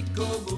Y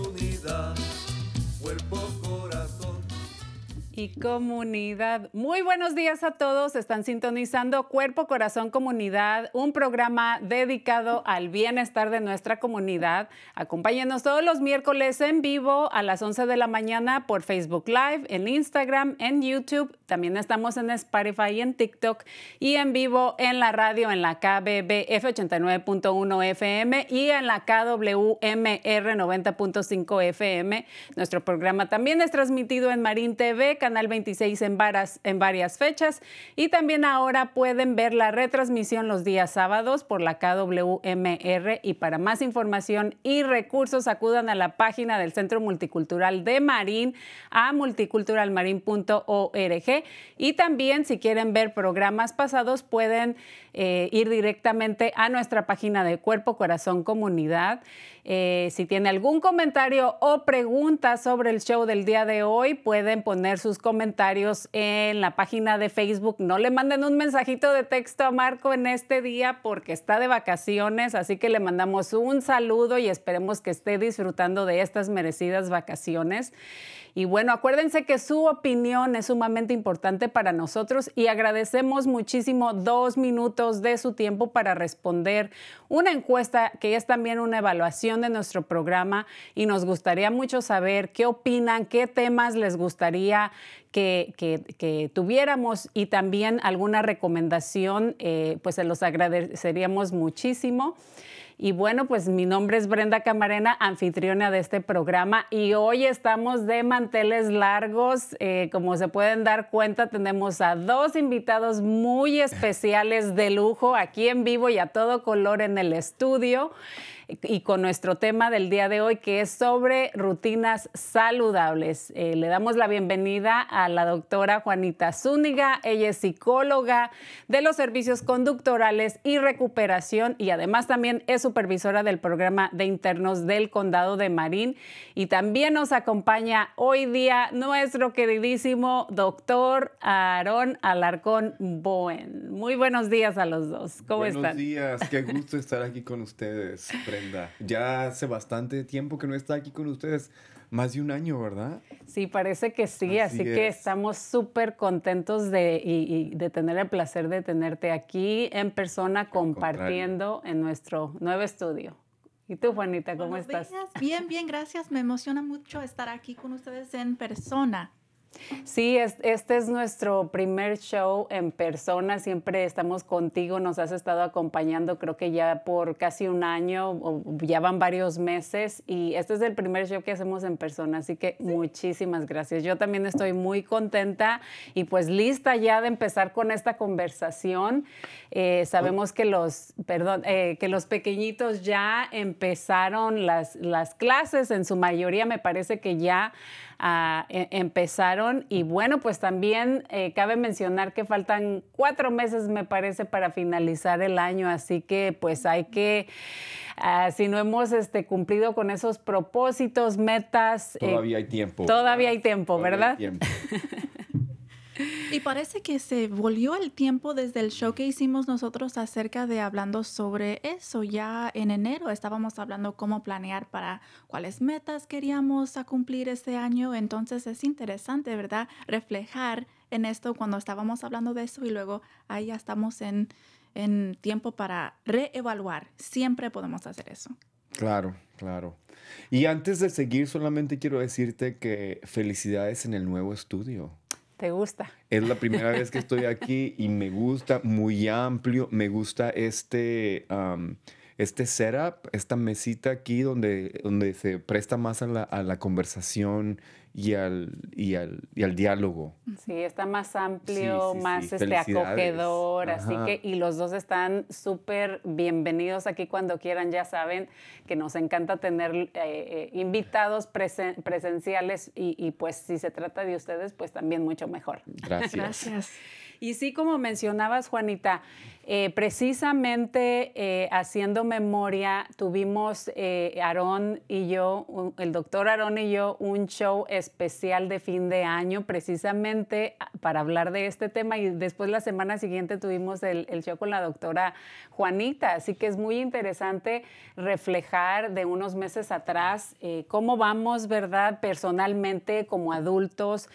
comunidad. Muy buenos días a todos. Están sintonizando Cuerpo, Corazón, Comunidad, un programa dedicado al bienestar de nuestra comunidad. Acompáñenos todos los miércoles en vivo a las 11 de la mañana por Facebook Live, en Instagram, en YouTube. También estamos en Spotify y en TikTok y en vivo en la radio en la KBBF 89.1 FM y en la KWMR 90.5 FM. Nuestro programa también es transmitido en Marín TV, Canal 26 en, varas- en varias fechas. Y también ahora pueden ver la retransmisión los días sábados por la KWMR y para más información y recursos acudan a la página del Centro Multicultural de Marín a multiculturalmarin.org y también si quieren ver programas pasados pueden eh, ir directamente a nuestra página de Cuerpo Corazón Comunidad. Eh, si tiene algún comentario o pregunta sobre el show del día de hoy, pueden poner sus comentarios en la página de Facebook. No le manden un mensajito de texto a Marco en este día porque está de vacaciones, así que le mandamos un saludo y esperemos que esté disfrutando de estas merecidas vacaciones. Y bueno, acuérdense que su opinión es sumamente importante para nosotros y agradecemos muchísimo dos minutos de su tiempo para responder una encuesta que es también una evaluación de nuestro programa y nos gustaría mucho saber qué opinan, qué temas les gustaría que, que- tuviéramos y también alguna recomendación, eh, pues se los agradeceríamos muchísimo. Y bueno, pues mi nombre es Brenda Camarena, anfitriona de este programa y hoy estamos de manteles largos. Eh, como se pueden dar cuenta, tenemos a dos invitados muy especiales de lujo aquí en vivo y a todo color en el estudio y con nuestro tema del día de hoy que es sobre rutinas saludables. Eh, le damos la bienvenida a la doctora Juanita Zúñiga. Ella es psicóloga de los servicios conductorales y recuperación y además también es supervisora del programa de internos del condado de Marín. Y también nos acompaña hoy día nuestro queridísimo doctor Aarón Alarcón Bowen. Muy buenos días a los dos. ¿Cómo Buenos están? días, qué gusto estar aquí con ustedes, Brenda. Ya hace bastante tiempo que no está aquí con ustedes, más de un año, ¿verdad? Sí, parece que sí, así, Así que es. estamos súper contentos de, y- y de tener el placer de tenerte aquí en persona compartiendo en nuestro nuevo estudio. ¿Y tú, Juanita, cómo Buenos estás? días. Bien, bien, gracias. Me emociona mucho estar aquí con ustedes en persona. Sí, es- este es nuestro primer show en persona. Siempre estamos contigo, nos has estado acompañando, creo que ya por casi un año, o ya van varios meses, y este es el primer show que hacemos en persona. Así que muchísimas gracias. Yo también estoy muy contenta y pues lista ya de empezar con esta conversación. Eh, sabemos que los, perdón, eh, que los pequeñitos ya empezaron las, las clases, en su mayoría me parece que ya ah, e- empezaron. Y bueno, pues también eh, cabe mencionar que faltan cuatro meses, me parece, para finalizar el año. Así que pues hay que, ah, si no hemos este, cumplido con esos propósitos, metas. eh, Todavía hay tiempo. todavía hay tiempo, Todavía hay ¿verdad? tiempo. Y parece que se volvió el tiempo desde el show que hicimos nosotros acerca de hablando sobre eso. Ya en enero estábamos hablando cómo planear para cuáles metas queríamos a cumplir este año. Entonces es interesante, ¿verdad? Reflejar en esto cuando estábamos hablando de eso y luego ahí ya estamos en, en tiempo para reevaluar. Siempre podemos hacer eso. Claro, claro. Y antes de seguir, solamente quiero decirte que felicidades en el nuevo estudio. ¿Te gusta? Es la primera vez que estoy aquí y me gusta, muy amplio, me gusta este, este setup, esta mesita aquí donde, donde se presta más a la, a la conversación y al, y, al, y al diálogo. Sí, está más amplio, Sí, sí, más sí. este, acogedor, así que, y los dos están súper bienvenidos aquí cuando quieran, ya saben que nos encanta tener eh, eh, invitados presen- presenciales y, y, pues si se trata de ustedes, pues también mucho mejor. Gracias. Gracias. Y sí, como mencionabas, Juanita, eh, precisamente eh, haciendo memoria, tuvimos eh, Aarón y yo, el doctor Aarón y yo, un show especial de fin de año, precisamente ah, para hablar de este tema. Y después la semana siguiente tuvimos el, el show con la doctora Juanita. Así que es muy interesante reflejar de unos meses atrás eh, cómo vamos, ¿verdad? Personalmente, como adultos,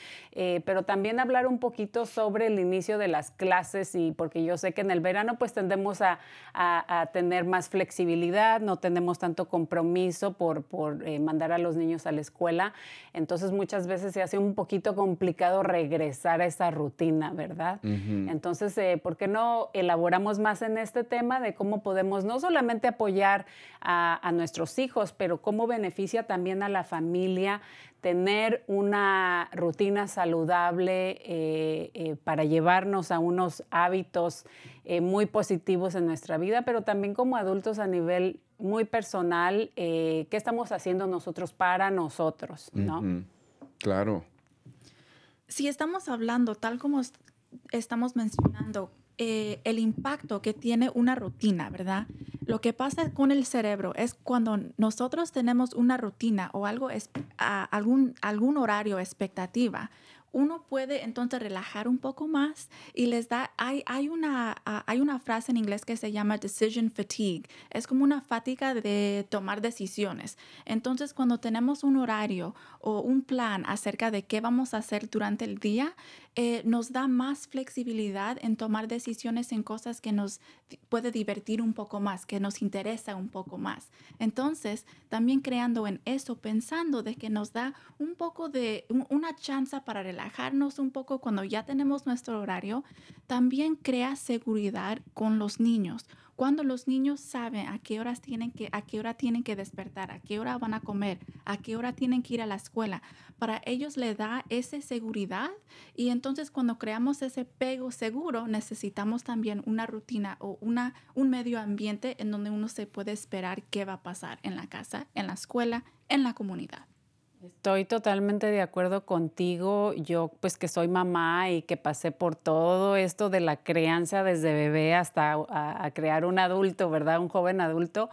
pero también hablar un poquito sobre el inicio de las clases y porque yo sé que en el verano pues tendemos a, a- a tener más flexibilidad, no tenemos tanto compromiso por, por eh, mandar a los niños a la escuela, entonces muchas veces se hace un poquito complicado regresar a esa rutina, ¿verdad? Entonces, eh, ¿por qué no elaboramos más en este tema de cómo podemos no solamente apoyar a, a nuestros hijos, pero cómo beneficia también a la familia tener una rutina saludable eh, eh, para llevarnos a unos hábitos eh, muy positivos en nuestra vida, pero también como adultos a nivel muy personal, eh, qué estamos haciendo nosotros para nosotros, ¿no? Claro. si estamos hablando, tal como est- estamos mencionando, eh, el impacto que tiene una rutina, ¿verdad? Lo que pasa con el cerebro es cuando nosotros tenemos una rutina o algo, es, algún, algún horario, expectativa, uno puede entonces relajar un poco más y les da, hay, hay, una, hay una frase en inglés que se llama decision fatigue. Es como una fatiga de tomar decisiones. Entonces, cuando tenemos un horario o un plan acerca de qué vamos a hacer durante el día, eh, nos da más flexibilidad en tomar decisiones en cosas que nos puede divertir un poco más, que nos interesa un poco más. Entonces, también creando en eso, pensando de que nos da un poco de un- una chance para relajarnos un poco cuando ya tenemos nuestro horario, también crea seguridad con los niños. Cuando los niños saben a qué horas tienen que, a qué hora tienen que despertar, a qué hora van a comer, a qué hora tienen que ir a la escuela, para ellos le da esa seguridad y entonces cuando creamos ese pego seguro necesitamos también una rutina o una, un medio ambiente en donde uno se puede esperar qué va a pasar en la casa, en la escuela, en la comunidad. Estoy totalmente de acuerdo contigo. Yo, pues que soy mamá y que pasé por todo esto de la crianza desde bebé hasta a, crear un adulto, ¿verdad? Un joven adulto.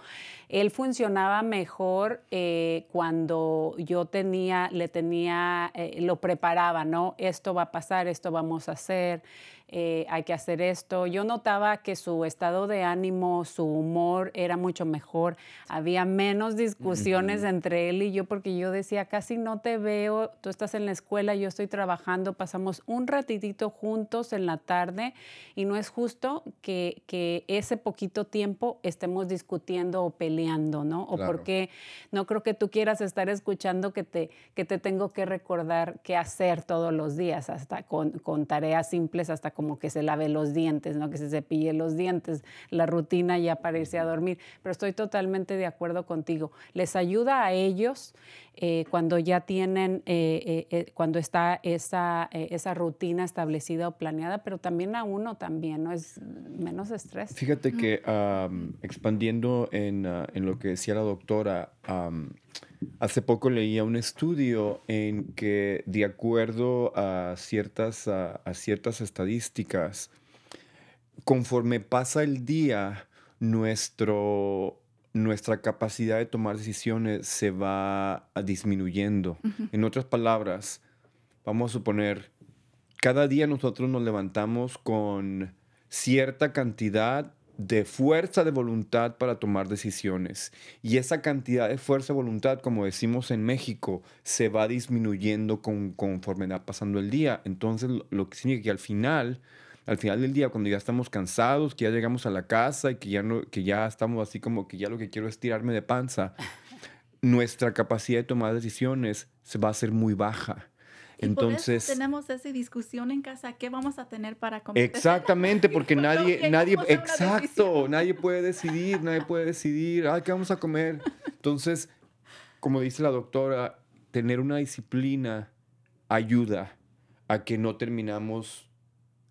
Él funcionaba mejor eh, cuando yo tenía, le tenía, eh, lo preparaba, ¿no? Esto va a pasar, esto vamos a hacer, eh, hay que hacer esto. Yo notaba que su estado de ánimo, su humor era mucho mejor. Había menos discusiones entre él y yo porque yo decía, casi no te veo, tú estás en la escuela, yo estoy trabajando, pasamos un ratitito juntos en la tarde y no es justo que, que ese poquito tiempo estemos discutiendo o peleando, ¿no? O Claro. porque no creo que tú quieras estar escuchando que te, que te tengo que recordar qué hacer todos los días, hasta con, con tareas simples, hasta como que se lave los dientes, ¿no? que se cepille los dientes, la rutina ya para irse a dormir. Pero estoy totalmente de acuerdo contigo. Les ayuda a ellos eh, cuando ya tienen, eh, eh, eh, cuando está esa, eh, esa rutina establecida o planeada, pero también a uno también, ¿no? Es menos estrés. Fíjate que am, expandiendo en, ah, en lo que decía la doctora, am, hace poco leía un estudio en que de acuerdo a ciertas, a, a ciertas estadísticas, conforme pasa el día, nuestro, nuestra capacidad de tomar decisiones se va disminuyendo. En otras palabras, vamos a suponer, cada día nosotros nos levantamos con cierta cantidad de fuerza de voluntad para tomar decisiones. Y esa cantidad de fuerza de voluntad, como decimos en México, se va disminuyendo con, conforme va pasando el día. Entonces, lo, que significa que al final, al final del día, cuando ya estamos cansados, que ya llegamos a la casa y que ya, no, que ya estamos así como que ya lo que quiero es tirarme de panza, nuestra capacidad de tomar decisiones se va a hacer muy baja. Y por eso Entonces, tenemos esa discusión en casa, ¿qué vamos a tener para comer? Exactamente, porque nadie, nadie, exacto, nadie puede decidir, nadie puede decidir, ay, ¿qué vamos a comer? Entonces, como dice la doctora, tener una disciplina ayuda a que no terminamos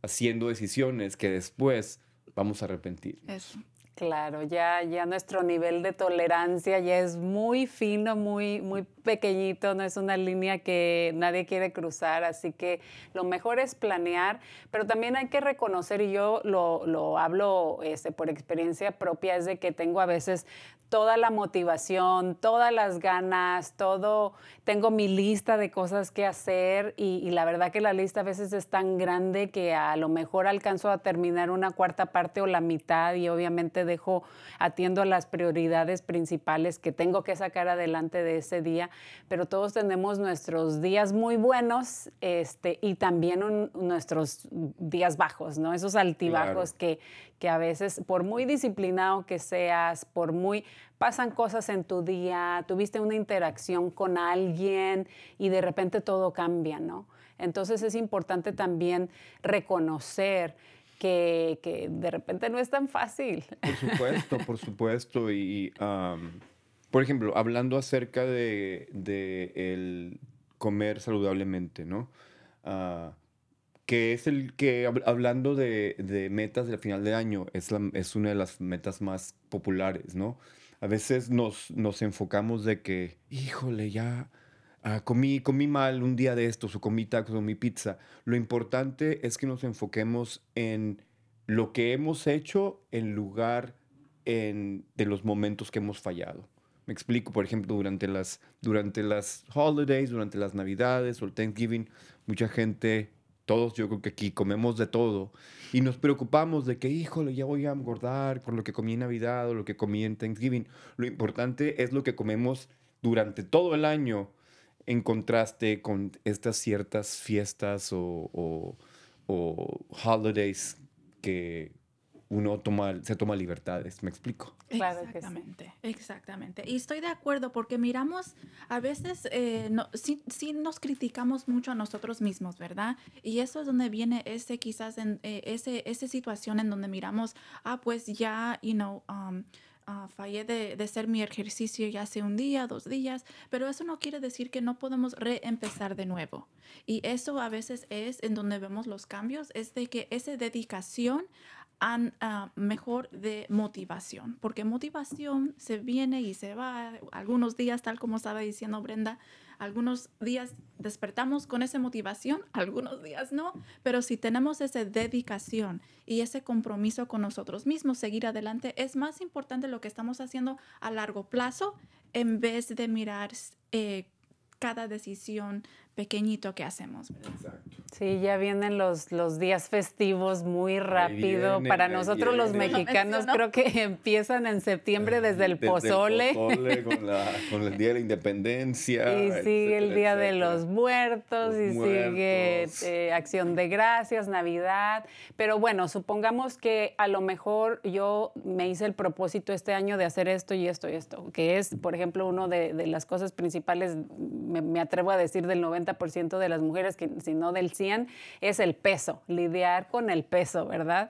haciendo decisiones que después vamos a arrepentir. Eso. Claro, ya, ya nuestro nivel de tolerancia ya es muy fino, muy, muy pequeñito, no es una línea que nadie quiere cruzar, así que lo mejor es planear, pero también hay que reconocer, y yo lo, lo hablo este, por experiencia propia, es de que tengo a veces toda la motivación, todas las ganas, todo, tengo mi lista de cosas que hacer y, y la verdad que la lista a veces es tan grande que a lo mejor alcanzo a terminar una cuarta parte o la mitad y obviamente dejo, atiendo a las prioridades principales que tengo que sacar adelante de ese día, pero todos tenemos nuestros días muy buenos este, y también un- nuestros días bajos, ¿no? Esos altibajos que, que a veces, por muy disciplinado que seas, por muy pasan cosas en tu día, tuviste una interacción con alguien y de repente todo cambia, ¿no? Entonces es importante también reconocer que, que de repente no es tan fácil. Por supuesto, por supuesto. Y, por ejemplo, hablando acerca de, el comer saludablemente, ¿no? Ah, que es el que, hab- hablando de, metas del final de año, es, una de las metas más populares, ¿no? A veces nos, nos enfocamos de que, híjole, ya ah, comí, comí mal un día de estos, o comí tacos, o comí pizza. Lo importante es que nos enfoquemos en lo que hemos hecho en lugar en- de los momentos que hemos fallado. Me explico, por ejemplo, durante las, durante las holidays, durante las navidades o el Thanksgiving, mucha gente, todos yo creo que aquí comemos de todo y nos preocupamos de que, híjole, ya voy a engordar por lo que comí en Navidad o lo que comí en Thanksgiving. Lo importante es lo que comemos durante todo el año en contraste con estas ciertas fiestas o, o- o holidays que uno toma, se toma libertades. ¿Me explico? Claro que sí. exactamente, exactamente. Y estoy de acuerdo porque miramos, a veces eh, no, sí, sí nos criticamos mucho a nosotros mismos, ¿verdad? Y eso es donde viene ese quizás, en, eh, ese, esa situación en donde miramos, ah, pues ya, you know, um, ah, fallé de, de hacer mi ejercicio ya hace un día, dos días, pero eso no quiere decir que no podemos reempezar de nuevo. Y eso a veces es en donde vemos los cambios, es de que esa dedicación an- ah, mejor de motivación, porque motivación se viene y se va. Algunos días, tal como estaba diciendo Brenda, algunos días despertamos con esa motivación, algunos días no, pero si tenemos esa dedicación y ese compromiso con nosotros mismos, seguir adelante, es más importante lo que estamos haciendo a largo plazo en vez de mirar eh, cada decisión pequeñito que hacemos. ¿verdad? Sí, ya vienen los, los días festivos muy rápido. Para nosotros los mexicanos creo que empiezan en septiembre desde el Desde pozole. pozole, con, la- con el Día de la Independencia. Y sigue el etcétera, Día de los Muertos Los y sigue eh, Acción de Gracias, Navidad. Pero bueno, supongamos que a lo mejor yo me hice el propósito este año de hacer esto y esto y esto, que es, por ejemplo, una de, de las cosas principales, me, me atrevo a decir del 90% de las mujeres, que, si no del 100, es el peso, lidiar con el peso, ¿verdad?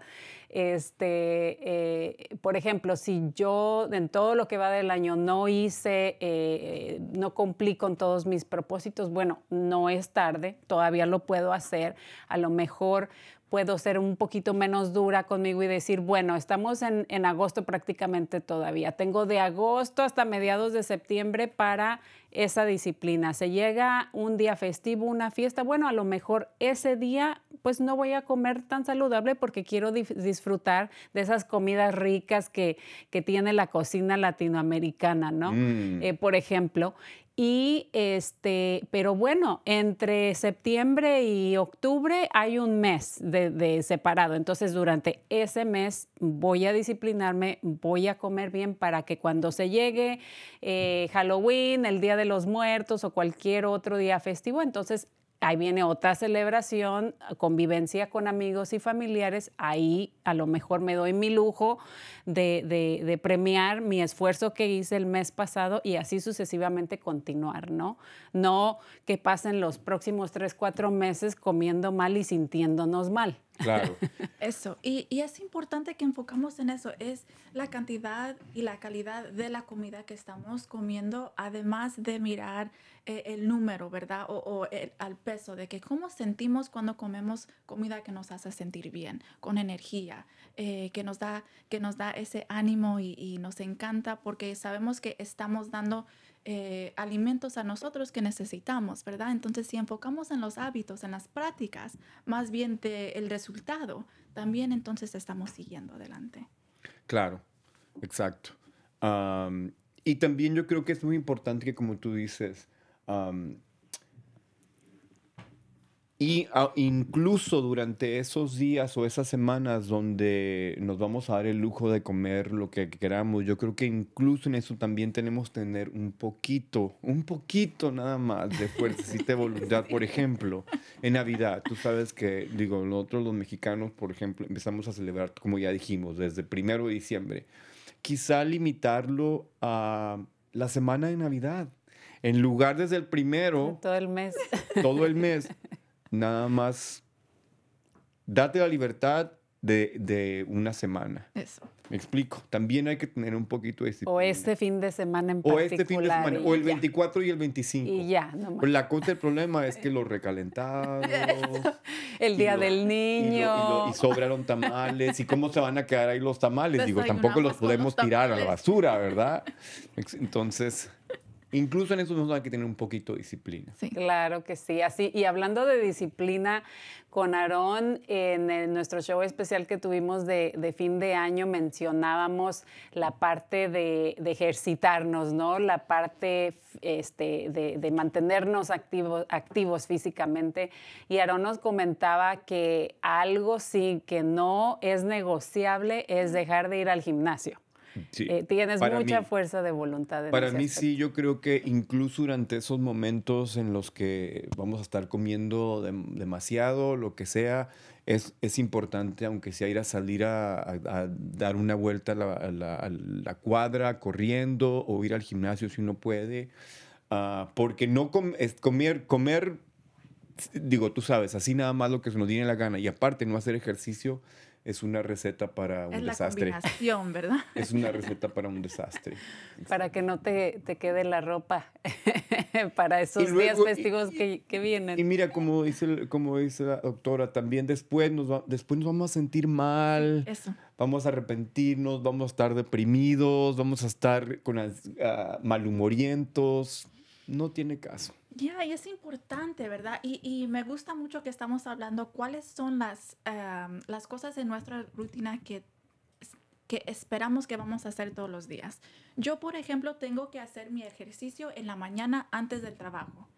Este, eh, por ejemplo, si yo en todo lo que va del año no hice, eh, no cumplí con todos mis propósitos, bueno, no es tarde, todavía lo puedo hacer. A lo mejor puedo ser un poquito menos dura conmigo y decir, bueno, estamos en, en agosto prácticamente todavía. Tengo de agosto hasta mediados de septiembre para esa disciplina. Se llega un día festivo, una fiesta, bueno, a lo mejor ese día pues no voy a comer tan saludable porque quiero disfrutar de esas comidas ricas que, que tiene la cocina latinoamericana, ¿no? Mm. Eh, por ejemplo. Y este, pero bueno, entre septiembre y octubre hay un mes de, de, separado. Entonces, durante ese mes voy a disciplinarme, voy a comer bien para que cuando se llegue eh, Halloween, el Día de los Muertos o cualquier otro día festivo, entonces ahí viene otra celebración, convivencia con amigos y familiares, ahí a lo mejor me doy mi lujo de, de, de, premiar mi esfuerzo que hice el mes pasado y así sucesivamente continuar, ¿no? No que pasen los próximos tres, cuatro meses comiendo mal y sintiéndonos mal. Claro. Eso, y, y, es importante que enfocamos en eso, es la cantidad y la calidad de la comida que estamos comiendo, además de mirar eh, el número, ¿verdad? O, o el, al peso, de que cómo sentimos cuando comemos comida que nos hace sentir bien, con energía, eh, que, nos da, que nos da ese ánimo y, y nos encanta porque sabemos que estamos dando eh, alimentos a nosotros que necesitamos, ¿verdad? Entonces, si enfocamos en los hábitos, en las prácticas, más bien del resultado, también entonces estamos siguiendo adelante. Claro, exacto. Y también yo creo que es muy importante que, como tú dices, y uh, incluso durante esos días o esas semanas donde nos vamos a dar el lujo de comer lo que queramos, yo creo que incluso en eso también tenemos que tener un poquito, un poquito nada más de fuerza de voluntad. Por ejemplo, en Navidad, tú sabes que, digo, nosotros los mexicanos, por ejemplo, empezamos a celebrar, como ya dijimos, desde primero de diciembre. Quizá limitarlo a la semana de Navidad. En lugar desde el primero. Todo el mes. Todo el mes nada más date la libertad de, de, una semana. Eso. Me explico. También hay que tener un poquito de disciplina. O este fin de semana en particular. O este fin de semana. O el 24 ya. y el 25. Y ya, no pues la cosa del problema es que los recalentados. el día lo, del niño. Y, lo, y, y, sobraron tamales. ¿Y cómo se van a quedar ahí los tamales? Digo, tampoco los podemos tirar a la basura, ¿verdad? Entonces. Incluso en eso hay que tener un poquito de disciplina. Sí. Claro que sí. Así, y hablando de disciplina, con Aarón, en el, nuestro show especial que tuvimos de, de, fin de año, mencionábamos la parte de, de ejercitarnos, ¿no? La parte este, de, de, mantenernos activo, activos físicamente. Y Aarón nos comentaba que algo sí que no es negociable es dejar de ir al gimnasio. Sí. Eh, tienes mucha mí, fuerza de voluntad. para mí aspecto. sí, yo creo que incluso durante esos momentos en los que vamos a estar comiendo de, demasiado, lo que sea, es, es, importante, aunque sea ir a salir a, a, a dar una vuelta a la, a, la, la, cuadra corriendo o ir al gimnasio si uno puede, uh, porque no com es comer, comer, digo, tú sabes, así nada más lo que se nos tiene la gana y aparte no hacer ejercicio es una receta para un es desastre. La combinación, ¿verdad? Es una receta para un desastre. Para que no te, te quede la ropa para esos luego, días festivos y, que, que, vienen. Y mira, como dice, como dice la doctora, también después nos, va, después nos vamos a sentir mal. Eso. Vamos a arrepentirnos, vamos a estar deprimidos, vamos a estar con uh, malhumorientos. No tiene caso. Ya, y es importante, ¿verdad? Y, y, me gusta mucho que estamos hablando cuáles son las, las cosas en nuestra rutina que, que esperamos que vamos a hacer todos los días. Yo, por ejemplo, tengo que hacer mi ejercicio en la mañana antes del trabajo.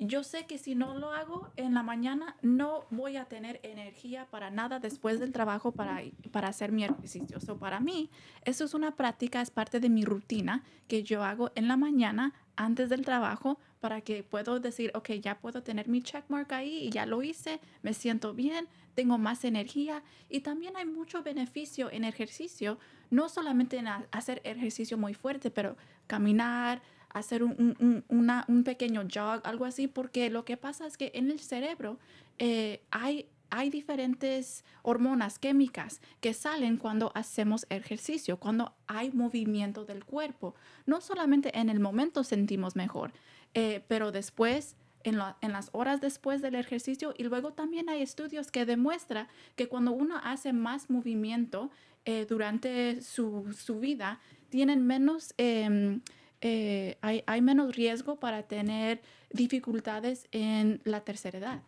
Yo sé que si no lo hago en la mañana, no voy a tener energía para nada después del trabajo para, para hacer mi ejercicio. So, para mí, eso es una práctica, es parte de mi rutina que yo hago en la mañana antes del trabajo para que puedo decir, ok, ya puedo tener mi checkmark ahí y ya lo hice, me siento bien, tengo más energía. Y también hay mucho beneficio en ejercicio, no solamente en hacer ejercicio muy fuerte, pero caminar, hacer un, un, un pequeño jog, algo así, porque lo que pasa es que en el cerebro eh, hay hay diferentes hormonas químicas que salen cuando hacemos ejercicio, cuando hay movimiento del cuerpo. No solamente en el momento sentimos mejor, eh, pero después en, la- en las horas después del ejercicio y luego también hay estudios que demuestran que cuando uno hace más movimiento eh, durante su, vida, tienen menos, em, eh, hay, menos riesgo para tener dificultades en la tercera edad.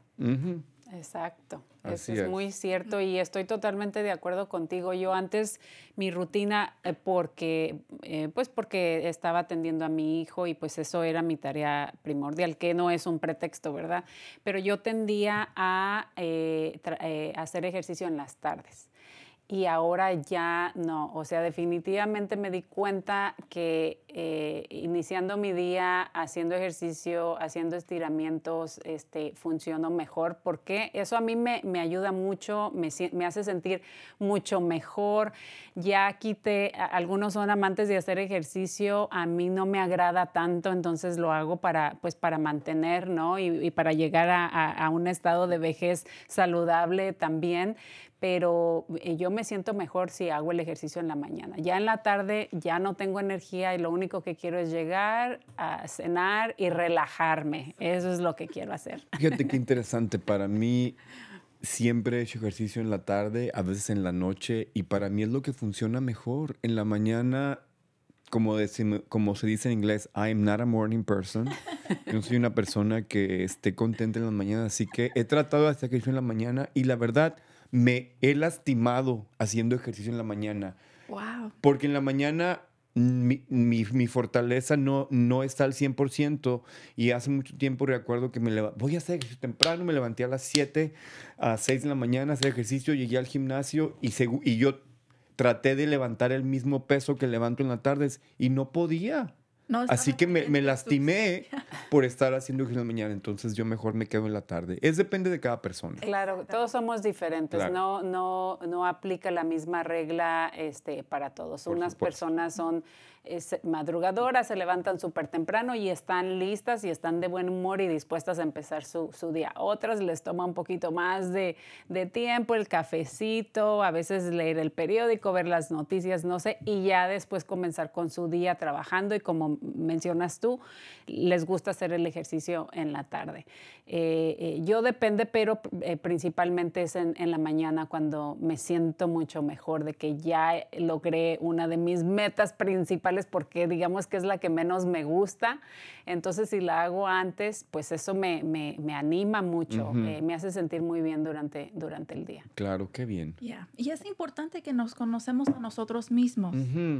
Exacto, Así eso es, es. muy cierto y estoy totalmente de acuerdo contigo. Yo antes mi rutina, eh, porque, eh, pues porque estaba atendiendo a mi hijo y pues eso era mi tarea primordial, que no es un pretexto, ¿verdad? Pero yo tendía a eh, eh, hacer ejercicio en las tardes. Y ahora ya no, o sea, definitivamente me di cuenta que eh, iniciando mi día haciendo ejercicio, haciendo estiramientos, este, funciono mejor porque eso a mí me, me ayuda mucho, me, me hace sentir mucho mejor. Ya quité, algunos son amantes de hacer ejercicio, a mí no me agrada tanto, entonces lo hago para, pues, para mantener, ¿no? Y, para llegar a- a un estado de vejez saludable también pero eh, yo me siento mejor si hago el ejercicio en la mañana. Ya en la tarde ya no tengo energía y lo único que quiero es llegar a cenar y relajarme. Eso es lo que quiero hacer. Fíjate qué interesante. Para mí, siempre he hecho ejercicio en la tarde, a veces en la noche, y para mí es lo que funciona mejor. En la mañana, como, decim- como se dice en inglés, I'm not a morning person. No soy una persona que esté contenta en la mañana, así que he tratado de hacer ejercicio en la mañana y la verdad, me he lastimado haciendo ejercicio en la mañana. Wow. Porque en la mañana mi, mi- mi fortaleza no, no está al 100% y hace mucho tiempo recuerdo que me voy a hacer ejercicio temprano, me levanté a las 7, a 6 de la mañana a hacer ejercicio, llegué al gimnasio y, y yo traté de levantar el mismo peso que levanto en las tardes y no podía. No Así que me, lastimé por estar haciendo ejercicio en la mañana, entonces yo mejor me quedo en la tarde. Es depende de cada persona. Claro, todos somos diferentes, Claro. no, no, no aplica la misma regla este, para todos. Por Unas supuesto. personas son es, madrugadoras, se levantan súper temprano y están listas y están de buen humor y dispuestas a empezar su, su día. Otras les toma un poquito más de, de tiempo, el cafecito, a veces leer el periódico, ver las noticias, no sé, y ya después comenzar con su día trabajando y como mencionas tú, les gusta hacer el ejercicio en la tarde. Eh, eh, yo depende, pero eh, principalmente es en, en la mañana cuando me siento mucho mejor de que ya logré una de mis metas principales porque digamos que es la que menos me gusta. Entonces si la hago antes, pues eso me, me- me anima mucho, eh, me hace sentir muy bien durante, durante el día. Claro, qué bien. Yeah. Y es importante que nos conocemos a nosotros mismos.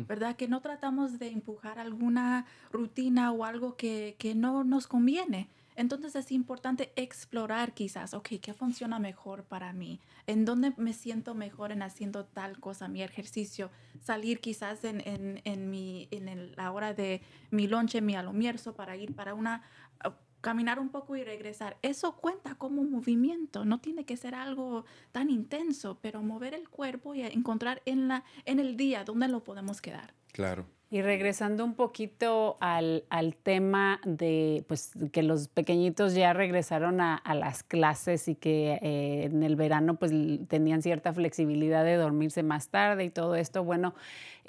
¿verdad? Que no tratamos de empujar alguna rutina o algo que, que no nos conviene. Entonces es importante explorar quizás, ok, ¿qué funciona mejor para mí? ¿En dónde me siento mejor en haciendo tal cosa, mi ejercicio? Salir quizás en, en, en mi, en el- la hora de mi lonche, mi almuerzo, para ir para una, a- caminar un poco y regresar. Eso cuenta como movimiento, no tiene que ser algo tan intenso, pero mover el cuerpo y encontrar en, la, en el día dónde lo podemos quedar. Claro. Y regresando un poquito al, al tema de pues, que los pequeñitos ya regresaron a, a las clases y que eh, en el verano pues, tenían cierta flexibilidad de dormirse más tarde y todo esto, bueno,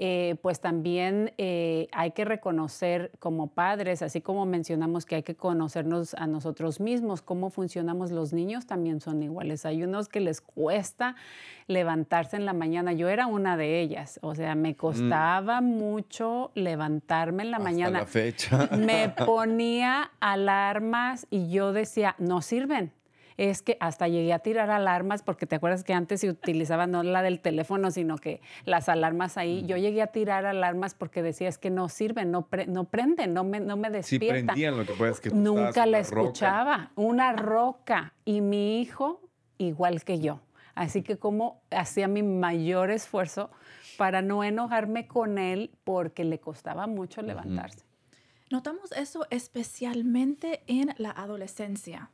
eh, pues también eh, hay que reconocer como padres, así como mencionamos que hay que conocernos a nosotros mismos, cómo funcionamos los niños también son iguales. Hay unos que les cuesta levantarse en la mañana. Yo era una de ellas, o sea, me costaba mucho levantarme en la Hasta mañana. la fecha. Me ponía alarmas y yo decía, no sirven. Es que hasta llegué a tirar alarmas porque te acuerdas que antes se utilizaba no la del teléfono, sino que las alarmas ahí. Yo llegué a tirar alarmas porque decía, es que no sirven, no, pre- no prenden, no me, no me Sí despiertan. prendían, lo que pasa es que Nunca la roca. escuchaba. Una roca. Y mi hijo, igual que yo. Así que como hacía mi mayor esfuerzo para no enojarme con él porque le costaba mucho levantarse. Notamos eso especialmente en la adolescencia,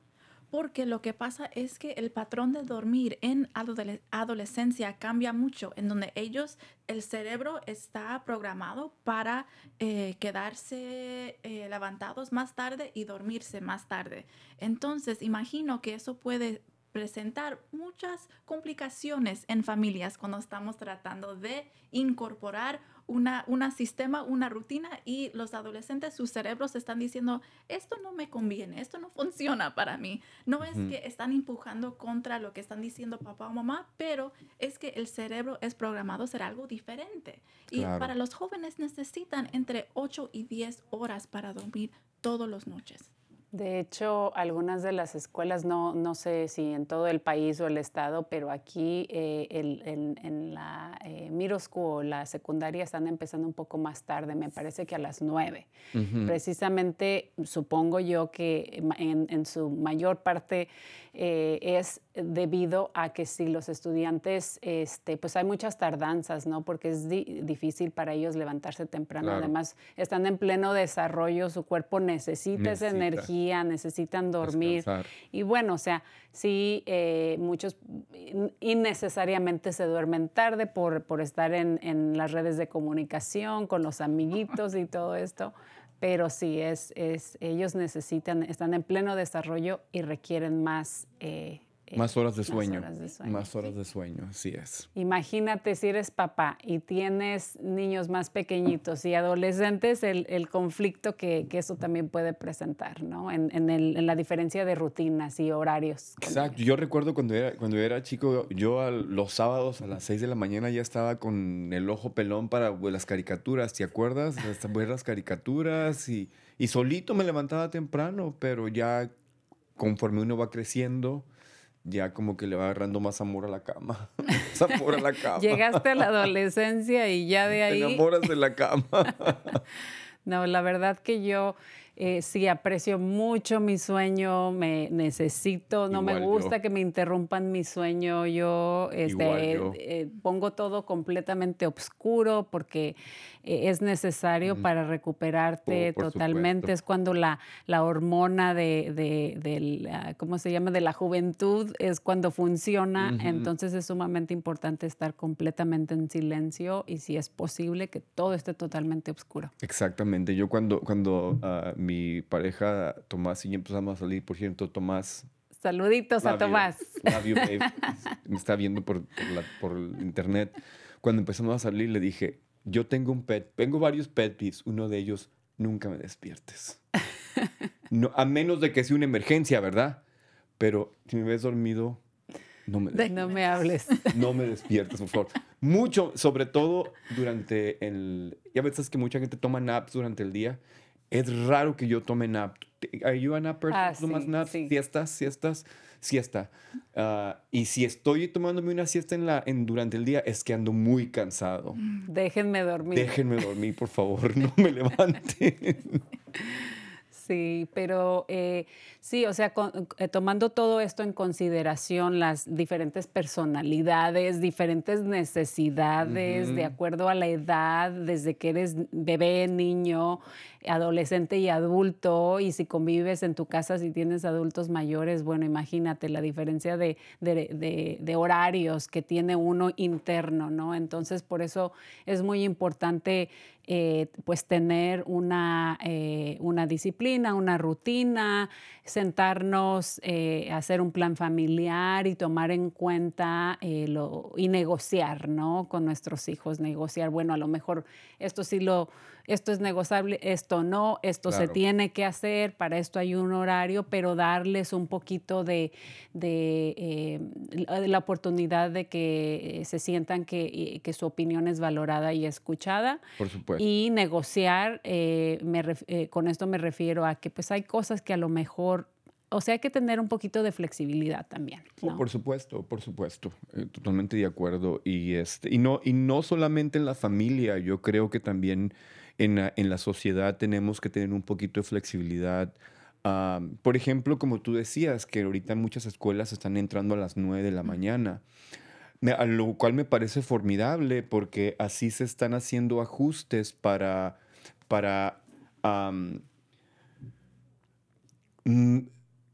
porque lo que pasa es que el patrón de dormir en adole- adolescencia cambia mucho, en donde ellos, el cerebro está programado para eh, quedarse eh, levantados más tarde y dormirse más tarde. Entonces, imagino que eso puede presentar muchas complicaciones en familias cuando estamos tratando de incorporar una, una sistema, una rutina y los adolescentes, sus cerebros están diciendo, esto no me conviene, esto no funciona para mí. No es que están empujando contra lo que están diciendo papá o mamá, pero es que el cerebro es programado a ser algo diferente. Y Claro. para los jóvenes necesitan entre 8 y 10 horas para dormir todas las noches. De hecho, algunas de las escuelas, no, no sé si en todo el país o el estado, pero aquí eh, el- en, en la eh, middle school, la secundaria, están empezando un poco más tarde, me parece que a las nueve. Precisamente, supongo yo que en su mayor parte eh, es debido a que si los estudiantes, este, pues hay muchas tardanzas, ¿no? Porque es di- difícil para ellos levantarse temprano. Claro. Además, están en pleno desarrollo, su cuerpo necesita, esa energía, necesitan dormir. Descansar. Y bueno, o sea, sí, eh, muchos in- innecesariamente se duermen tarde por, por estar en, en las redes de comunicación, con los amiguitos y todo esto. Pero sí, es, es, ellos necesitan, están en pleno desarrollo y requieren más... eh, eh, Más horas de sueño. horas de sueño, Más horas de sueño, así es. Imagínate si eres papá y tienes niños más pequeñitos y adolescentes, el, el conflicto que, que eso también puede presentar, ¿no? En, en el- en la diferencia de rutinas y horarios. Exacto. Yo recuerdo cuando era, cuando era chico, yo a los sábados a las 6 de la mañana ya estaba con el ojo pelón para pues, las caricaturas, ¿te acuerdas? Ver las caricaturas y, y solito me levantaba temprano, pero ya conforme uno va creciendo, ya como que le va agarrando más amor a la cama. más amor a la cama. Llegaste a la adolescencia y ya de Te ahí... enamoras de la cama. No, la verdad que yo eh, sí aprecio mucho mi sueño, me necesito, no me yo. gusta que me interrumpan mi sueño, yo, este, yo. eh, pongo todo completamente oscuro porque eh, es necesario para recuperarte Oh, totalmente, supuesto. es cuando la, la hormona de, de, del, ah, ¿cómo se llama?, de la juventud es cuando funciona, entonces es sumamente importante estar completamente en silencio y si es posible que todo esté totalmente oscuro. Exactamente. Yo cuando, cuando ah, mi pareja Tomás y yo empezamos a salir, por cierto, Tomás Saluditos a. Tomás. Babe. Me está viendo por, por, la- por el internet. Cuando empezamos a salir, le dije, yo tengo un pet, tengo varios pet peeves. Uno de ellos, nunca me despiertes. No, a menos de que sea una emergencia, ¿verdad? Pero si me ves dormido, no me, des- No me hables. no me despiertes, por favor. Mucho, sobre todo durante el... Ya ves que mucha gente toma naps durante el día. Es raro que yo tome nap. ¿Are you a nap person? Ah, ¿Tomas sí, naps? sí. Siestas, siestas, siesta. Ah, y si estoy tomándome una siesta en la, en, durante el día, es que ando muy cansado. Déjenme dormir. Déjenme dormir, por favor, no me levanten. Sí, pero eh, sí, o sea, con- eh, tomando todo esto en consideración, las diferentes personalidades, diferentes necesidades, de acuerdo a la edad, desde que eres bebé, niño, adolescente y adulto, y si convives en tu casa, si tienes adultos mayores, bueno, imagínate la diferencia de, de- de- de horarios que tiene uno interno, ¿no? Entonces, por eso es muy importante eh, pues tener una, eh, una disciplina, una rutina, sentarnos, eh, hacer un plan familiar y tomar en cuenta eh, y negociar, ¿no? Con nuestros hijos, negociar, bueno, a lo mejor esto sí lo, esto es negociable, esto no, esto se tiene que hacer, para esto hay un horario, pero darles un poquito de, de, eh, la- oportunidad de que eh, se sientan que, que su opinión es valorada y escuchada. Por supuesto. Y negociar, eh, me ref- eh, con esto me refiero a que pues hay cosas que a lo mejor, o sea, hay que tener un poquito de flexibilidad también. Oh. Por supuesto, por supuesto, eh, totalmente de acuerdo. Y, este, y, no, y no solamente en la familia, yo creo que también en la, en la sociedad tenemos que tener un poquito de flexibilidad. Ah, por ejemplo, como tú decías, que ahorita muchas escuelas están entrando a las 9 de la mañana, me- a lo cual me parece formidable porque así se están haciendo ajustes para, para mm,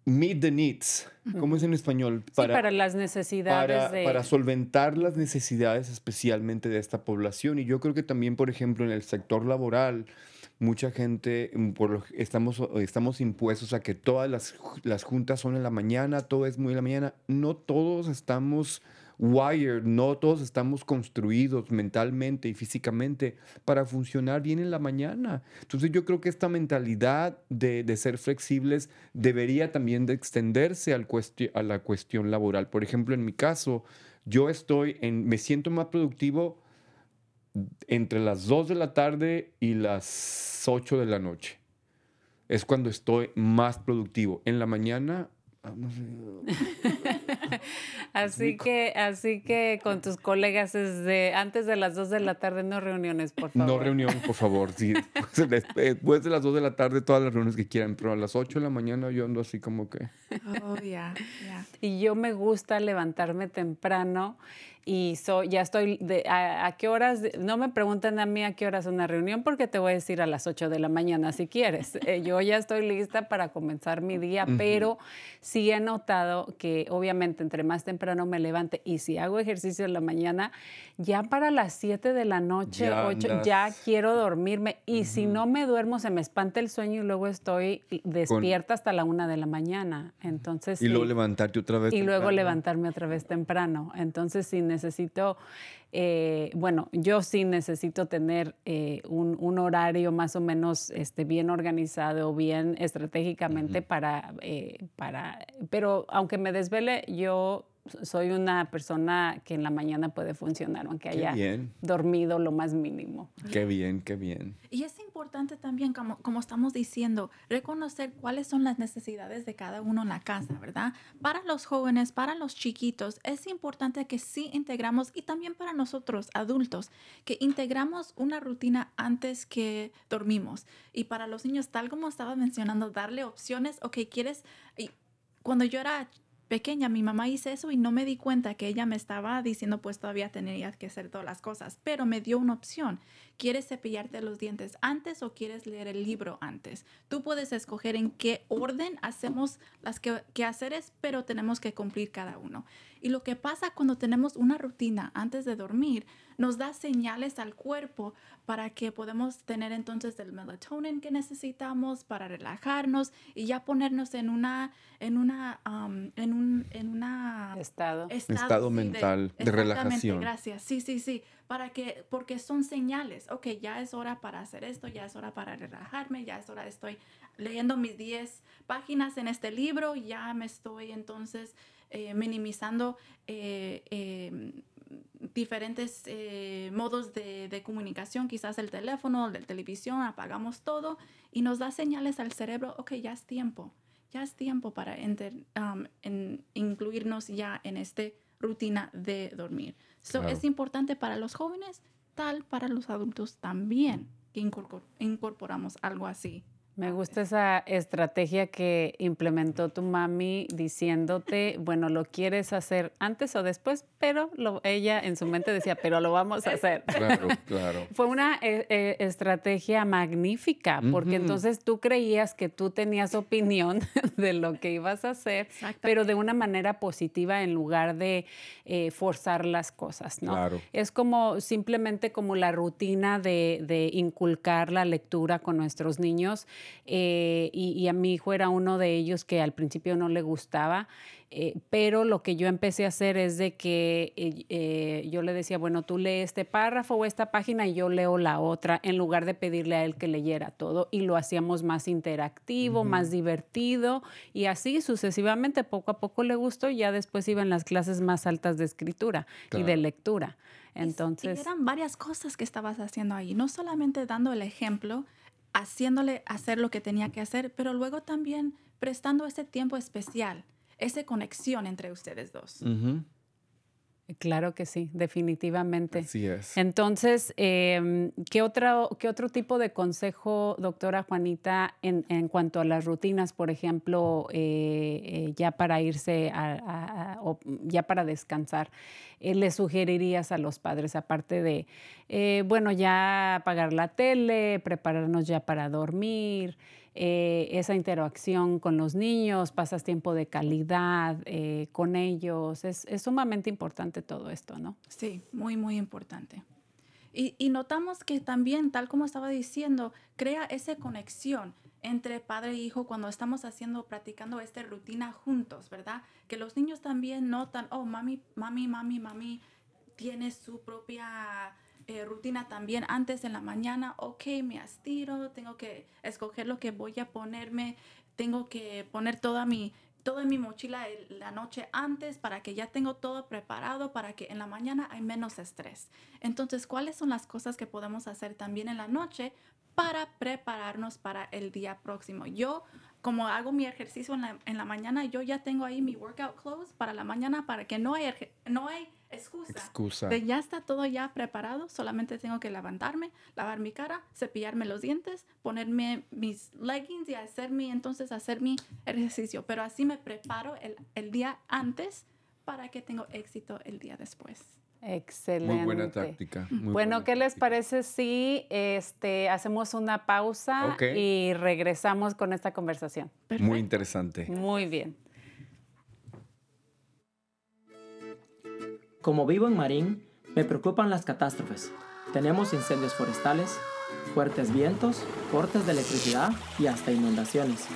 meet the needs. ¿Cómo es en español? sí, para las necesidades para, de... para solventar las necesidades especialmente de esta población. Y yo creo que también, por ejemplo, en el sector laboral, mucha gente, mm, por lo, estamos, estamos impuestos a que todas las, las juntas son en la mañana, todo es muy en la mañana. No todos estamos wired, no todos estamos construidos mentalmente y físicamente para funcionar bien en la mañana. Entonces yo creo que esta mentalidad de, de ser flexibles debería también de extenderse al a la cuestión laboral. Por ejemplo, en mi caso, yo estoy en, me siento más productivo entre las 2 de la tarde y las 8 de la noche. Es cuando estoy más productivo. En la mañana, vamos a- Así que, así que con tus colegas desde antes de las 2 de la tarde no reuniones, por favor. No reunión, por favor. Sí, después, de- después de las 2 de la tarde, todas las reuniones que quieran, pero a las 8 de la mañana yo ando así como que... Oh, ya, ya. Y yo me gusta levantarme temprano y so- ya estoy, de, a, a qué horas? No me pregunten a mí a qué horas una reunión porque te voy a decir a las 8 de la mañana si quieres. Eh, yo ya estoy lista para comenzar mi día, pero sí he notado que obviamente entre más temprano me levante y si hago ejercicio en la mañana, ya para las 7 de la noche, Ya 8, andas. ya quiero dormirme y si no me duermo se me espanta el sueño y luego estoy despierta hasta la 1 de la mañana. Entonces, Y luego levantarte otra vez. Y luego levantarme otra vez temprano. Entonces, si necesito, eh, bueno, yo sí necesito tener eh, un, un horario más o menos este, bien organizado, bien estratégicamente para, eh, para, pero aunque me desvele, yo soy una persona que en la mañana puede funcionar, aunque Qué haya bien. dormido lo más mínimo. Qué bien, qué bien. Y es importante también, como, como estamos diciendo, reconocer cuáles son las necesidades de cada uno en la casa, ¿verdad? Para los jóvenes, para los chiquitos, es importante que sí integramos y también para nosotros adultos, que integramos una rutina antes que dormimos. Y para los niños, tal como estaba mencionando, darle opciones, ok, quieres... y cuando yo era pequeña, mi mamá hizo eso y no me di cuenta que ella me estaba diciendo pues todavía tenía que hacer todas las cosas, pero me dio una opción. ¿Quieres cepillarte los dientes antes o quieres leer el libro antes? Tú puedes escoger en qué orden hacemos las que, quehaceres, pero tenemos que cumplir cada uno. Y lo que pasa cuando tenemos una rutina antes de dormir, nos da señales al cuerpo para que podamos tener entonces el melatonin que necesitamos para relajarnos y ya ponernos en una, en una, um, en un, en una Estado. Estado mental de relajación. Gracias. Sí, sí, sí. Para que, porque son señales. Ok, ya es hora para hacer esto, ya es hora para relajarme, ya es hora, estoy leyendo mis 10 páginas en este libro, ya me estoy entonces eh, minimizando eh, eh, diferentes modos de, de comunicación, quizás el teléfono, de televisión, apagamos todo y nos da señales al cerebro, ok, ya es tiempo, ya es tiempo para enter- um, en- incluirnos ya en esta rutina de dormir. So, Claro. Es importante para los jóvenes, tal para los adultos también, que incorpor- incorporamos algo así. Me gusta esa estrategia que implementó tu mami diciéndote, bueno, lo quieres hacer antes o después, pero lo- ella en su mente decía, pero lo vamos a hacer. Claro, claro. Fue una eh, eh, estrategia magnífica, porque entonces tú creías que tú tenías opinión de lo que ibas a hacer, pero de una manera positiva en lugar de eh, forzar las cosas, ¿no? Claro. Es como simplemente como la rutina de, de inculcar la lectura con nuestros niños. Eh, y, y a mi hijo era uno de ellos que al principio no le gustaba, eh, pero lo que yo empecé a hacer es de que eh, eh, yo le decía, bueno, tú lee este párrafo o esta página y yo leo la otra, en lugar de pedirle a él que leyera todo. Y lo hacíamos más interactivo, más divertido y así sucesivamente, poco a poco le gustó y ya después iba en las clases más altas de escritura y de lectura. Entonces... Y eran varias cosas que estabas haciendo ahí, no solamente dando el ejemplo, haciéndole hacer lo que tenía que hacer, pero luego también prestando ese tiempo especial, esa conexión entre ustedes dos. Claro que sí, definitivamente. Así es. Entonces, em, ¿qué, otro, ¿qué otro tipo de consejo, doctora Juanita, en, en cuanto a las rutinas, por ejemplo, eh, eh, ya para irse a, a- a- o ya para descansar, eh, le sugerirías a los padres, aparte de, eh, bueno, ya apagar la tele, prepararnos ya para dormir? Eh, esa interacción con los niños, pasas tiempo de calidad eh, con ellos. Es, es sumamente importante todo esto, ¿no? Sí, muy, muy importante. Y, y notamos que también, tal como estaba diciendo, crea esa conexión entre padre e hijo cuando estamos haciendo, practicando esta rutina juntos, ¿verdad? Que los niños también notan, oh, mami, mami, mami, mami tiene su propia eh, rutina también antes en la mañana, ok, me estiro, tengo que escoger lo que voy a ponerme, tengo que poner toda mi, todo mi mochila la noche antes para que ya tengo todo preparado para que en la mañana hay menos estrés. Entonces, ¿cuáles son las cosas que podemos hacer también en la noche para prepararnos para el día próximo? Yo, como hago mi ejercicio en la, en la mañana, yo ya tengo ahí mi workout clothes para la mañana para que no hay, no hay excusa. Excusa. De ya está todo ya preparado, solamente tengo que levantarme, lavar mi cara, cepillarme los dientes, ponerme mis leggings y hacer mi, entonces hacer mi ejercicio. Pero así me preparo el, el día antes para que tengo éxito el día después. Excelente. Muy buena táctica. muy Bueno, buena ¿qué les parece si este, hacemos una pausa y regresamos con esta conversación? Muy interesante. Muy bien. Como vivo en Marín, me preocupan las catástrofes. Tenemos incendios forestales, fuertes vientos, cortes de electricidad y hasta inundaciones.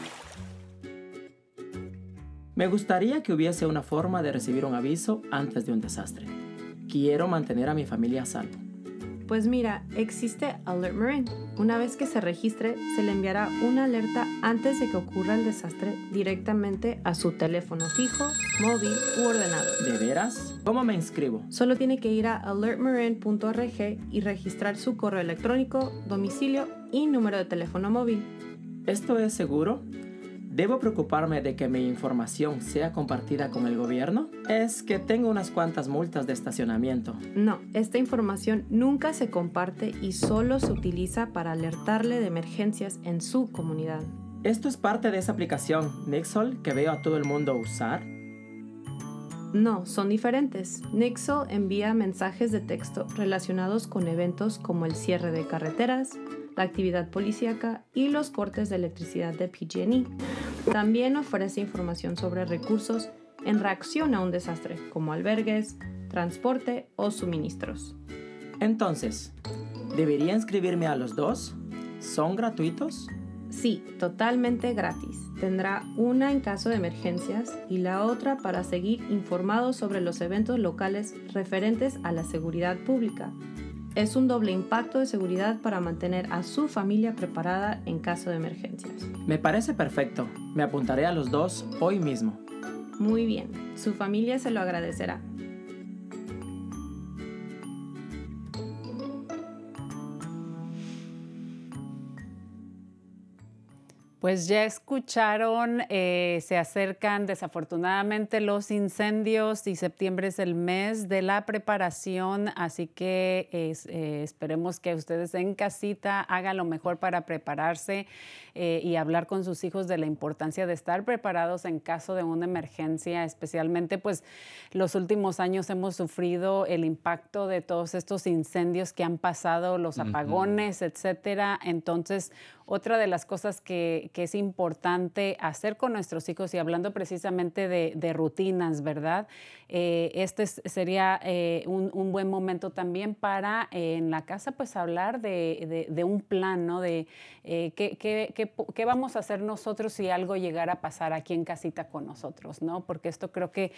Me gustaría que hubiese una forma de recibir un aviso antes de un desastre. Quiero mantener a mi familia a salvo. Pues mira, existe Alert Marin. Una vez que se registre, se le enviará una alerta antes de que ocurra el desastre directamente a su teléfono fijo, móvil u ordenador. ¿De veras? ¿Cómo me inscribo? Solo tiene que ir a alertmarin.org y registrar su correo electrónico, domicilio y número de teléfono móvil. ¿Esto es seguro? ¿Debo preocuparme de que mi información sea compartida con el gobierno? Es que tengo unas cuantas multas de estacionamiento. No, esta información nunca se comparte y solo se utiliza para alertarle de emergencias en su comunidad. ¿Esto es parte de esa aplicación Nixol que veo a todo el mundo usar? No, son diferentes. Nixle envía mensajes de texto relacionados con eventos como el cierre de carreteras, la actividad policíaca y los cortes de electricidad de PG&E. También ofrece información sobre recursos en reacción a un desastre, como albergues, transporte o suministros. Entonces, ¿debería inscribirme a los dos? ¿Son gratuitos? Sí, totalmente gratis. Tendrá una en caso de emergencias y la otra para seguir informados sobre los eventos locales referentes a la seguridad pública. Es un doble impacto de seguridad para mantener a su familia preparada en caso de emergencias. Me parece perfecto. Me apuntaré a los dos hoy mismo. Muy bien, su familia se lo agradecerá. Pues ya escucharon, eh, se acercan desafortunadamente los incendios y septiembre es el mes de la preparación, así que es- eh, esperemos que ustedes en casita hagan lo mejor para prepararse eh, y hablar con sus hijos de la importancia de estar preparados en caso de una emergencia, especialmente pues los últimos años hemos sufrido el impacto de todos estos incendios que han pasado, los apagones, etcétera. Entonces, otra de las cosas que, es importante hacer con nuestros hijos y hablando precisamente de, rutinas, ¿verdad? Eh, este es- sería eh, un, buen momento también para eh, en la casa pues hablar de, un plan, ¿no? De qué, vamos a hacer nosotros si algo llegara a pasar aquí en casita con nosotros, ¿no? Porque esto creo que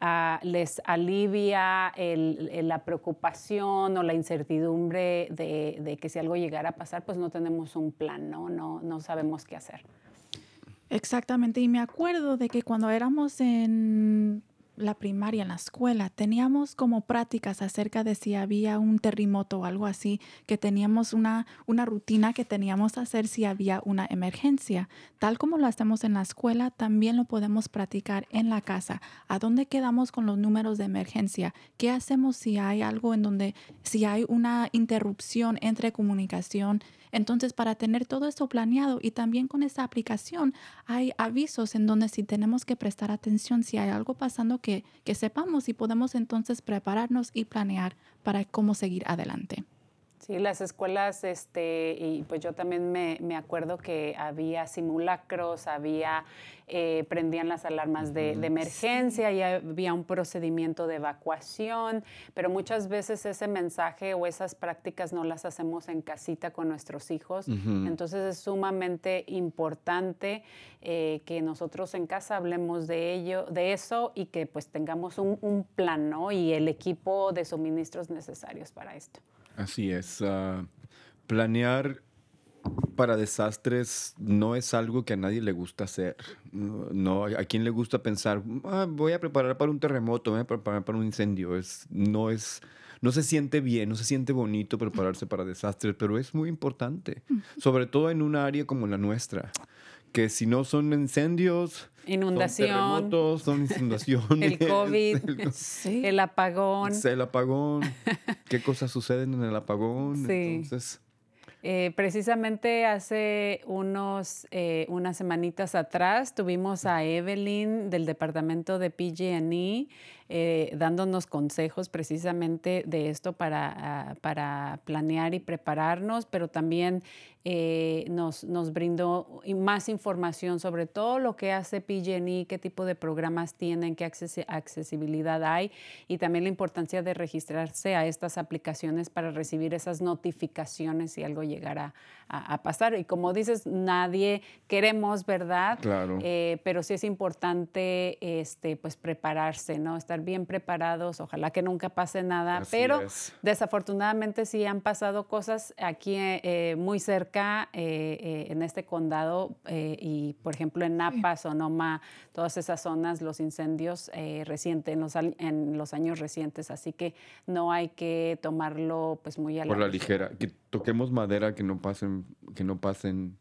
ah, les alivia la preocupación o la incertidumbre de que si algo llegara a pasar, pues no tenemos un plan, ¿no? No, no sabemos qué hacer. Exactamente, y me acuerdo de que cuando éramos en la primaria, en la escuela, teníamos como prácticas acerca de si había un terremoto o algo así, que teníamos una, una rutina que teníamos que hacer si había una emergencia. Tal como lo hacemos en la escuela, también lo podemos practicar en la casa. ¿A dónde quedamos con los números de emergencia? ¿Qué hacemos si hay algo en donde, si hay una interrupción entre comunicación? Entonces, para tener todo esto planeado y también con esta aplicación, hay avisos en donde si tenemos que prestar atención, si hay algo pasando que, que sepamos y podemos entonces prepararnos y planear para cómo seguir adelante. Sí, las escuelas, este, y pues yo también me, me acuerdo que había simulacros, había, eh, prendían las alarmas de, de emergencia, y había un procedimiento de evacuación, pero muchas veces ese mensaje o esas prácticas no las hacemos en casita con nuestros hijos. Entonces es sumamente importante eh, que nosotros en casa hablemos de ello, de eso y que pues tengamos un, un plan, ¿no? Y el equipo de suministros necesarios para esto. Así es. ah, planear para desastres no es algo que a nadie le gusta hacer. No, no, a quien le gusta pensar, "Ah, voy a preparar para un terremoto, voy a preparar para un incendio. Es, no es, no se siente bien, no se siente bonito prepararse para desastres, pero es muy importante, sobre todo en un área como la nuestra, que si no son incendios, Inundación. son terremotos, son inundaciones, El COVID, el- Sí. el apagón. el apagón, qué cosas suceden en el apagón. Sí. Entonces, Eh, precisamente hace unos, eh, unas semanitas atrás tuvimos a Evelyn del departamento de PG&E eh, dándonos consejos precisamente de esto para, ah, para planear y prepararnos, pero también eh, nos, nos brindó más información sobre todo lo que hace PG&E, qué tipo de programas tienen, qué accesi- accesibilidad hay y también la importancia de registrarse a estas aplicaciones para recibir esas notificaciones si algo llegara a, a pasar. Y como dices, nadie queremos, ¿verdad? Claro. Eh, pero sí es importante este, pues prepararse, ¿no? Estar bien preparados, ojalá que nunca pase nada, Así pero es. desafortunadamente sí han pasado cosas aquí eh, eh, muy cerca eh, eh, en este condado eh, y por ejemplo en Napa, Sonoma, todas esas zonas, los incendios eh, recientes, en los, en los años recientes, así que no hay que tomarlo pues muy a la por la ligera. Que toquemos madera que no pasen, que no pasen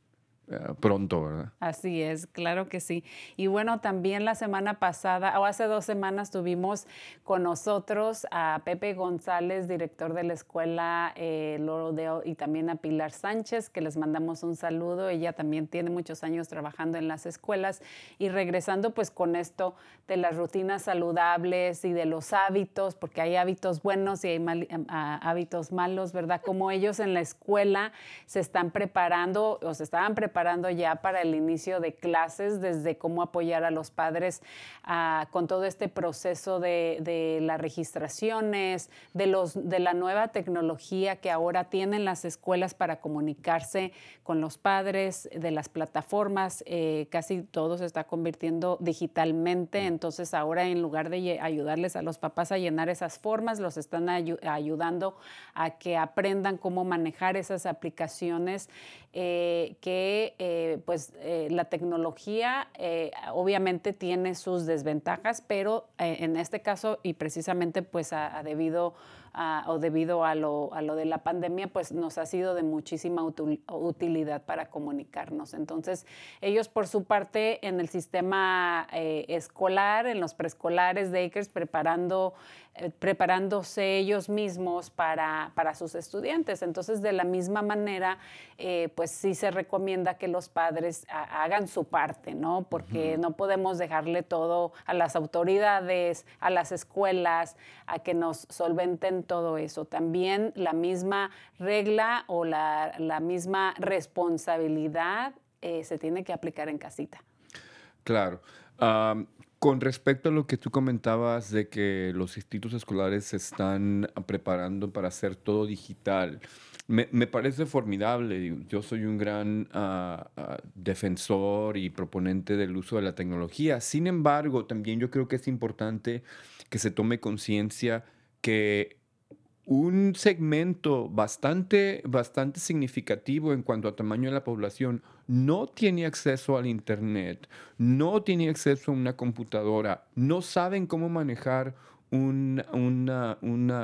pronto, ¿verdad? Así es, claro que sí. Y bueno, también la semana pasada, o hace dos semanas, tuvimos con nosotros a Pepe González, director de la escuela eh, Loro Dale, y también a Pilar Sánchez, que les mandamos un saludo. Ella también tiene muchos años trabajando en las escuelas y regresando pues con esto de las rutinas saludables y de los hábitos, porque hay hábitos buenos y hay mal- em, ah, hábitos malos, ¿verdad? Como ellos en la escuela se están preparando o se estaban preparando ya para el inicio de clases, desde cómo apoyar a los padres ah, con todo este proceso de, de las registraciones, de, los, de la nueva tecnología que ahora tienen las escuelas para comunicarse con los padres, de las plataformas, eh, casi todo se está convirtiendo digitalmente, entonces ahora en lugar de ayudarles a los papás a llenar esas formas, los están ayu- ayudando a que aprendan cómo manejar esas aplicaciones eh, que eh, pues eh, la tecnología eh, obviamente tiene sus desventajas, pero en este caso y precisamente pues a, debido a- o debido a lo, a lo de la pandemia pues nos ha sido de muchísima utilidad para comunicarnos. Entonces ellos por su parte en el sistema escolar, en los preescolares de Acres preparando preparándose ellos mismos para, para sus estudiantes. Entonces, de la misma manera, eh, pues sí se recomienda que los padres ha- hagan su parte, ¿no? Porque no podemos dejarle todo a las autoridades, a las escuelas, a que nos solventen todo eso. También la misma regla o la, la misma responsabilidad eh, se tiene que aplicar en casita. Claro. Con respecto a lo que tú comentabas de que los institutos escolares se están preparando para hacer todo digital, me, parece formidable. Yo soy un gran ah, ah, defensor y proponente del uso de la tecnología. Sin embargo, también yo creo que es importante que se tome conciencia que un segmento bastante, bastante significativo en cuanto a tamaño de la población no tiene acceso al Internet, no tiene acceso a una computadora, no saben cómo manejar un,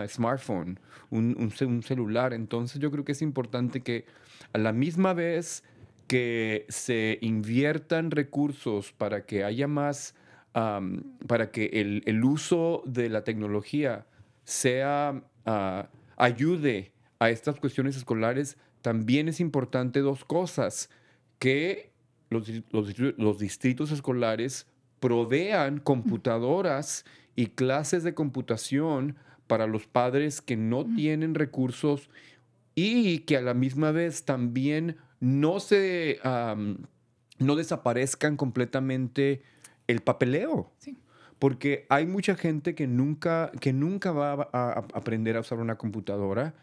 smartphone, un, un ce- un celular. Entonces yo creo que es importante que a la misma vez que se inviertan recursos para que haya más, para que el, el uso de la tecnología sea, ayude a estas cuestiones escolares, también es importante dos cosas, que los, los distritos escolares provean computadoras y clases de computación para los padres que no tienen recursos y que a la misma vez también no se no desaparezcan completamente el papeleo. Sí. Porque hay mucha gente que nunca, que nunca va a, aprender a usar una computadora.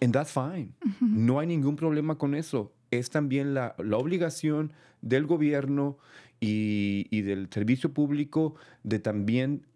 And that's fine. No hay ningún problema con eso. Es también la, la obligación del gobierno y, y, del servicio público de también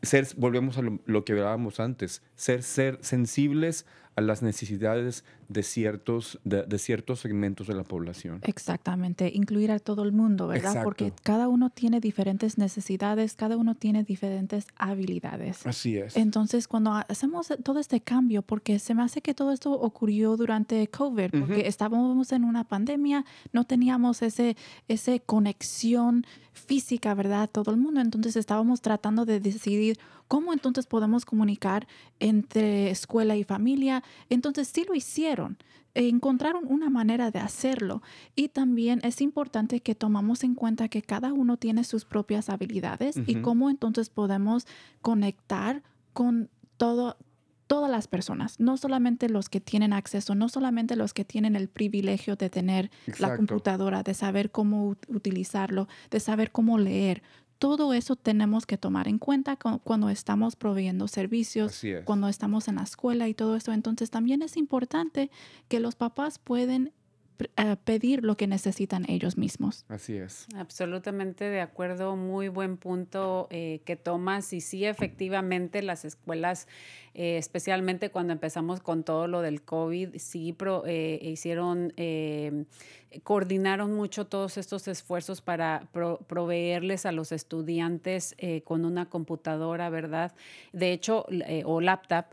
ser, volvemos a lo, lo, que hablábamos antes, ser, ser sensibles a las necesidades de ciertos, de, ciertos segmentos de la población. Exactamente, incluir a todo el mundo, ¿verdad? Porque cada uno tiene diferentes necesidades, cada uno tiene diferentes habilidades. Así es. Entonces, cuando hacemos todo este cambio, porque se me hace que todo esto ocurrió durante COVID, porque estábamos en una pandemia, no teníamos ese, ese conexión física, ¿verdad? Todo el mundo. Entonces estábamos tratando de decidir cómo entonces podemos comunicar entre escuela y familia. Entonces sí lo hicieron. Encontraron una manera de hacerlo y también es importante que tomamos en cuenta que cada uno tiene sus propias habilidades y cómo entonces podemos conectar con todo, todas las personas, no solamente los que tienen acceso, no solamente los que tienen el privilegio de tener la computadora, de saber cómo utilizarlo, de saber cómo leer. Todo eso tenemos que tomar en cuenta cuando estamos proveyendo servicios, cuando estamos en la escuela y todo eso. Entonces también es importante que los papás pueden eh, pedir lo que necesitan ellos mismos. Así es. Absolutamente de acuerdo, muy buen punto eh, que tomas y sí, efectivamente las escuelas, eh, especialmente cuando empezamos con todo lo del COVID, sí hicieron, coordinaron mucho todos estos esfuerzos para proveerles a los estudiantes con una computadora, ¿verdad? De hecho, o laptop.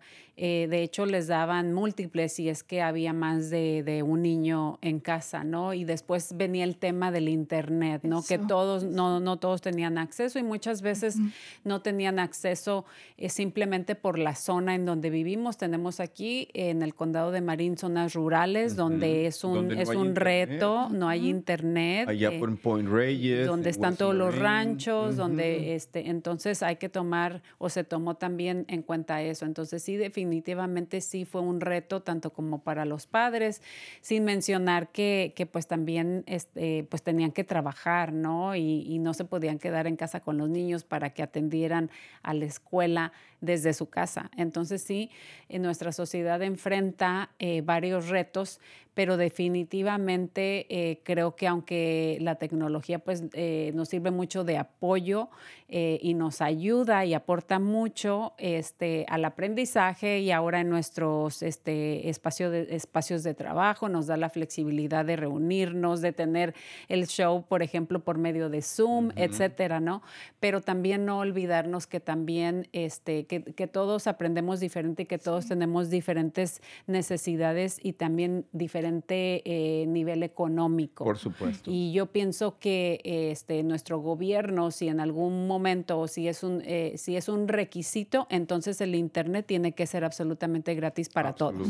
Eh, de hecho, les daban múltiples si es que había más de, un niño en casa, ¿no? Y después venía el tema del Internet, ¿no? Que todos, no, no todos tenían acceso y muchas veces no tenían acceso eh, simplemente por la zona en donde vivimos. Tenemos aquí en el condado de Marín zonas rurales donde es un, es un reto, no hay Internet. Allá eh, por Point Reyes. Donde están todos los ranchos, donde este, entonces hay que tomar o se tomó también en cuenta eso. Entonces sí, definitivamente definitivamente sí fue un reto tanto como para los padres, sin mencionar que, que pues también este, pues tenían que trabajar, ¿no? Y, y, no se podían quedar en casa con los niños para que atendieran a la escuela desde su casa. Entonces sí, nuestra sociedad enfrenta eh, varios retos, pero definitivamente eh, creo que aunque la tecnología pues eh, nos sirve mucho de apoyo y nos ayuda y aporta mucho este, al aprendizaje y ahora en nuestros este, espacio de, espacios de trabajo nos da la flexibilidad de reunirnos, de tener el show, por ejemplo, por medio de Zoom, etcétera, ¿no? Pero también no olvidarnos que también este, que, todos aprendemos diferente y que todos tenemos diferentes necesidades y también diferente eh, nivel económico. Por supuesto. Y yo pienso que este, nuestro gobierno, si en algún momento si es un, eh, si es un requisito, entonces el Internet tiene que ser absolutamente gratis para todos.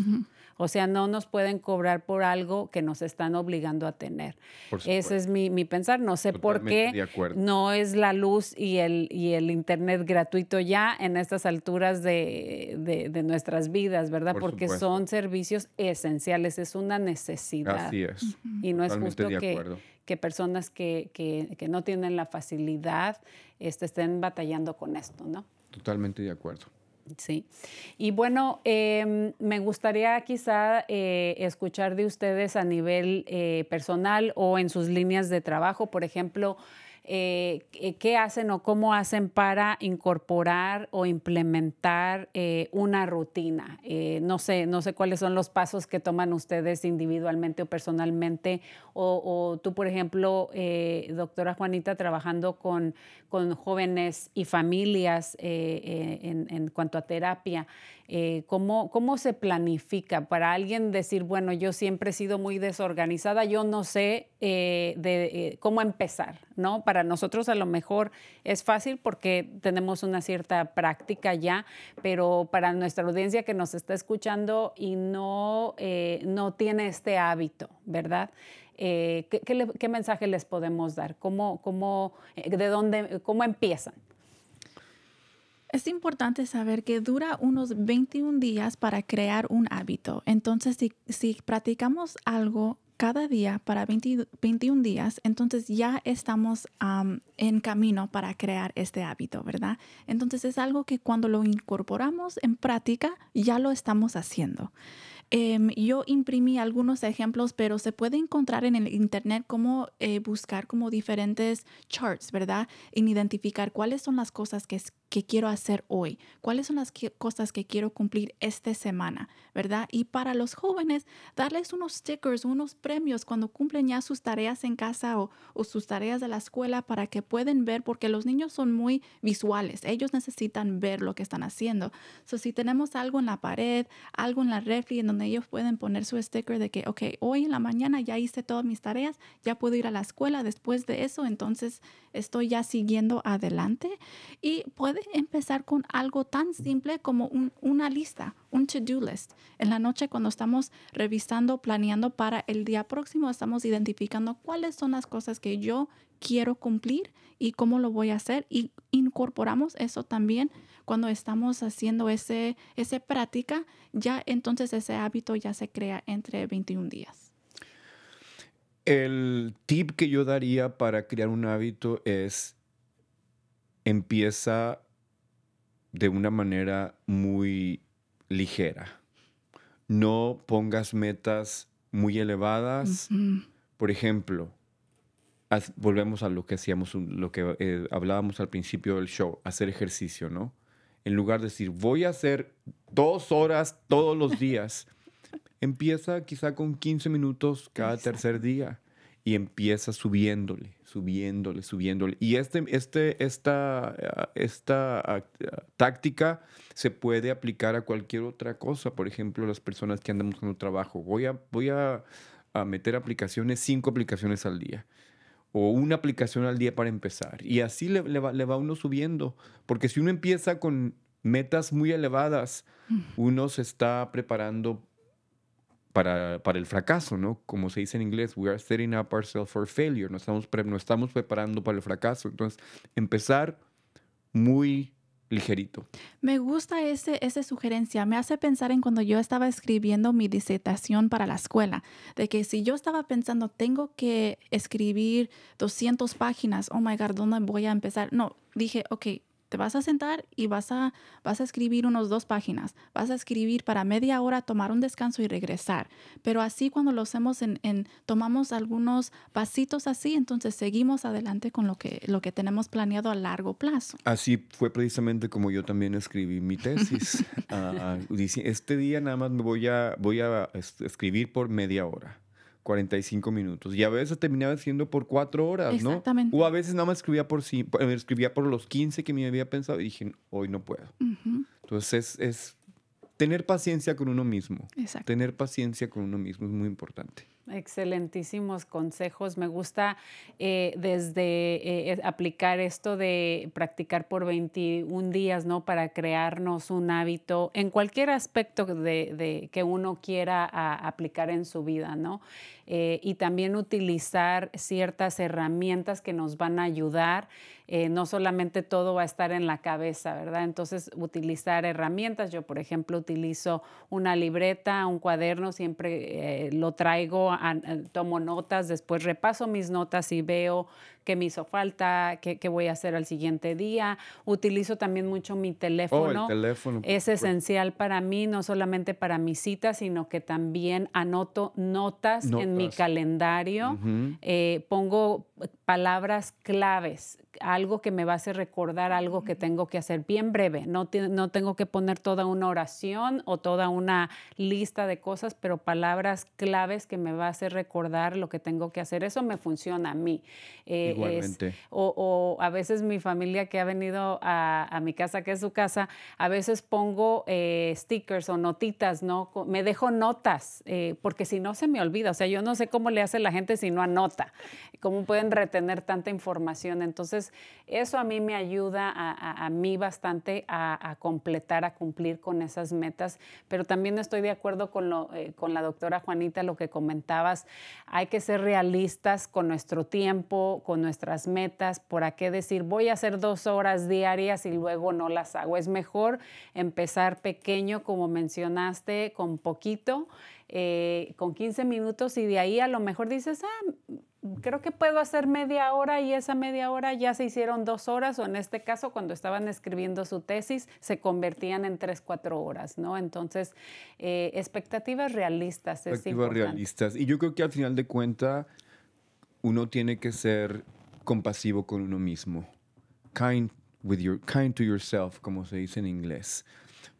O sea, no nos pueden cobrar por algo que nos están obligando a tener. Ese es mi, mi, pensar. No sé por qué no es la luz y el, y el Internet gratuito ya en estas alturas de, de, nuestras vidas, ¿verdad? Porque son servicios esenciales, es una necesidad. Así es. Y no es justo que, que, personas que, que, que, no tienen la facilidad este, estén batallando con esto, ¿no? Totalmente de acuerdo. Sí. Y bueno, em, me gustaría quizá eh, escuchar de ustedes a nivel eh, personal o en sus líneas de trabajo, por ejemplo, eh, qué hacen o cómo hacen para incorporar o implementar eh, una rutina. Eh, no, sé, no sé cuáles son los pasos que toman ustedes individualmente o personalmente. O, tú, por ejemplo, doctora Juanita, trabajando con, con jóvenes y familias en cuanto a terapia. Eh, ¿cómo, ¿cómo, se planifica para alguien decir, bueno, yo siempre he sido muy desorganizada, yo no sé eh, de, eh, cómo empezar, ¿no? Para nosotros a lo mejor es fácil porque tenemos una cierta práctica ya, pero para nuestra audiencia que nos está escuchando y no, no tiene este hábito, ¿verdad? ¿qué, qué, mensaje les podemos dar? ¿Cómo, cómo, de dónde, ¿Cómo empiezan? Es importante saber que dura unos 21 días para crear un hábito. Entonces, si, si practicamos algo cada día para 20 21 días, entonces ya estamos am, en camino para crear este hábito, ¿verdad? Entonces es algo que cuando lo incorporamos en práctica, ya lo estamos haciendo. Em, yo imprimí algunos ejemplos, pero se puede encontrar en el internet cómo eh, buscar como diferentes charts, ¿verdad? En identificar cuáles son las cosas que, que quiero hacer hoy, cuáles son las que- cosas que quiero cumplir esta semana, ¿verdad? Y para los jóvenes, darles unos stickers, unos premios cuando cumplen ya sus tareas en casa o, o sus tareas de la escuela para que pueden ver, porque los niños son muy visuales, ellos necesitan ver lo que están haciendo. So, si tenemos algo en la pared, algo en la refri en donde ellos pueden poner su sticker de que, ok, hoy en la mañana ya hice todas mis tareas, ya puedo ir a la escuela después de eso, entonces estoy ya siguiendo adelante. Y puede empezar con algo tan simple como un- una lista, un to-do list. En la noche cuando estamos revisando, planeando para el día próximo, estamos identificando cuáles son las cosas que yo quiero cumplir y cómo lo voy a hacer y incorporamos eso también cuando estamos haciendo ese, ese práctica, ya entonces ese hábito ya se crea entre 21 días. El tip que yo daría para crear un hábito es empieza de una manera muy ligera. No pongas metas muy elevadas. Por ejemplo, volvemos a lo que hacíamos, lo que eh, hablábamos al principio del show, hacer ejercicio, ¿no? En lugar de decir, voy a hacer dos horas todos los días, empieza quizá con 15 minutos cada tercer día y empieza subiéndole, subiéndole, subiéndole. Y este, este, esta, ah, esta táctica se puede aplicar a cualquier otra cosa. Por ejemplo, las personas que andan buscando trabajo. Voy a, voy a, a meter aplicaciones, cinco aplicaciones al día. O una aplicación al día para empezar. Y así le, le va, le va uno subiendo. Porque si uno empieza con metas muy elevadas, uno se está preparando para, para el fracaso, ¿no? Como se dice en inglés, we are setting up ourselves for failure. Nos estamos, pre- nos estamos preparando para el fracaso. Entonces, empezar muy Me gusta ese, esa sugerencia. Me hace pensar en cuando yo estaba escribiendo mi disertación para la escuela, de que si yo estaba pensando, tengo que escribir 200 páginas, oh my God, ¿dónde voy a empezar? No, dije, ok, te vas a sentar y vas a, vas a escribir unos dos páginas. Vas a escribir para media hora, tomar un descanso y regresar. Pero así cuando lo hacemos en, en tomamos algunos pasitos así, entonces seguimos adelante con lo que, lo que tenemos planeado a largo plazo. Así fue precisamente como yo también escribí mi tesis. Dice, este día nada más me voy a, voy a es- escribir por media hora. 45 minutos. Y a veces terminaba siendo por cuatro horas, ¿no? Exactamente. O a veces nada más escribía por, eh, escribía por los 15 que me había pensado y dije, hoy no puedo. Ujú, Entonces es, es tener paciencia con uno mismo. Exacto. Tener paciencia con uno mismo es muy importante. Excelentísimos consejos. Me gusta eh, desde eh, aplicar esto de practicar por 21 días, ¿no? Para crearnos un hábito en cualquier aspecto de, que uno quiera aplicar en su vida, ¿no? Eh, y también utilizar ciertas herramientas que nos van a ayudar. No solamente todo va a estar en la cabeza, ¿verdad? Entonces, utilizar herramientas. Yo, por ejemplo, utilizo una libreta, un cuaderno, siempre lo traigo, a- a- tomo notas, después repaso mis notas y veo qué me hizo falta, qué, voy a hacer al siguiente día. Utilizo también mucho mi teléfono. Oh, el teléfono. Es esencial para mí, no solamente para mis citas, sino que también anoto notas, en mi calendario. Eh, pongo palabras claves, algo que me va a hacer recordar algo que tengo que hacer bien breve. No tengo que poner toda una oración o toda una lista de cosas, pero palabras claves que me va a hacer recordar lo que tengo que hacer. Eso me funciona a mí. Eh, Igualmente. o, o a veces mi familia que ha venido a, a mi casa, que es su casa, a veces pongo eh, stickers o notitas, ¿no? Me dejo notas, eh, porque si no se me olvida. O sea, yo no sé cómo le hace la gente si no anota, cómo pueden retener tanta información. Entonces, eso a mí me ayuda a, a- a mí bastante a, a completar, a cumplir con esas metas, pero también estoy de acuerdo con, lo, eh, con la doctora Juanita, lo que comentabas, hay que ser realistas con nuestro tiempo, con nuestras metas, ¿por a qué decir voy a hacer dos horas diarias y luego no las hago? Es mejor empezar pequeño, como mencionaste, con poquito, eh, con 15 minutos y de ahí a lo mejor dices, ah, creo que puedo hacer media hora y esa media hora ya se hicieron dos horas o en este caso cuando estaban escribiendo su tesis se convertían en tres, cuatro horas, ¿no? Entonces, eh, expectativas realistas importante. realistas. Y yo creo que al final de cuentas, uno tiene que ser compasivo con uno mismo. Kind, with your, kind to yourself, como se dice en inglés.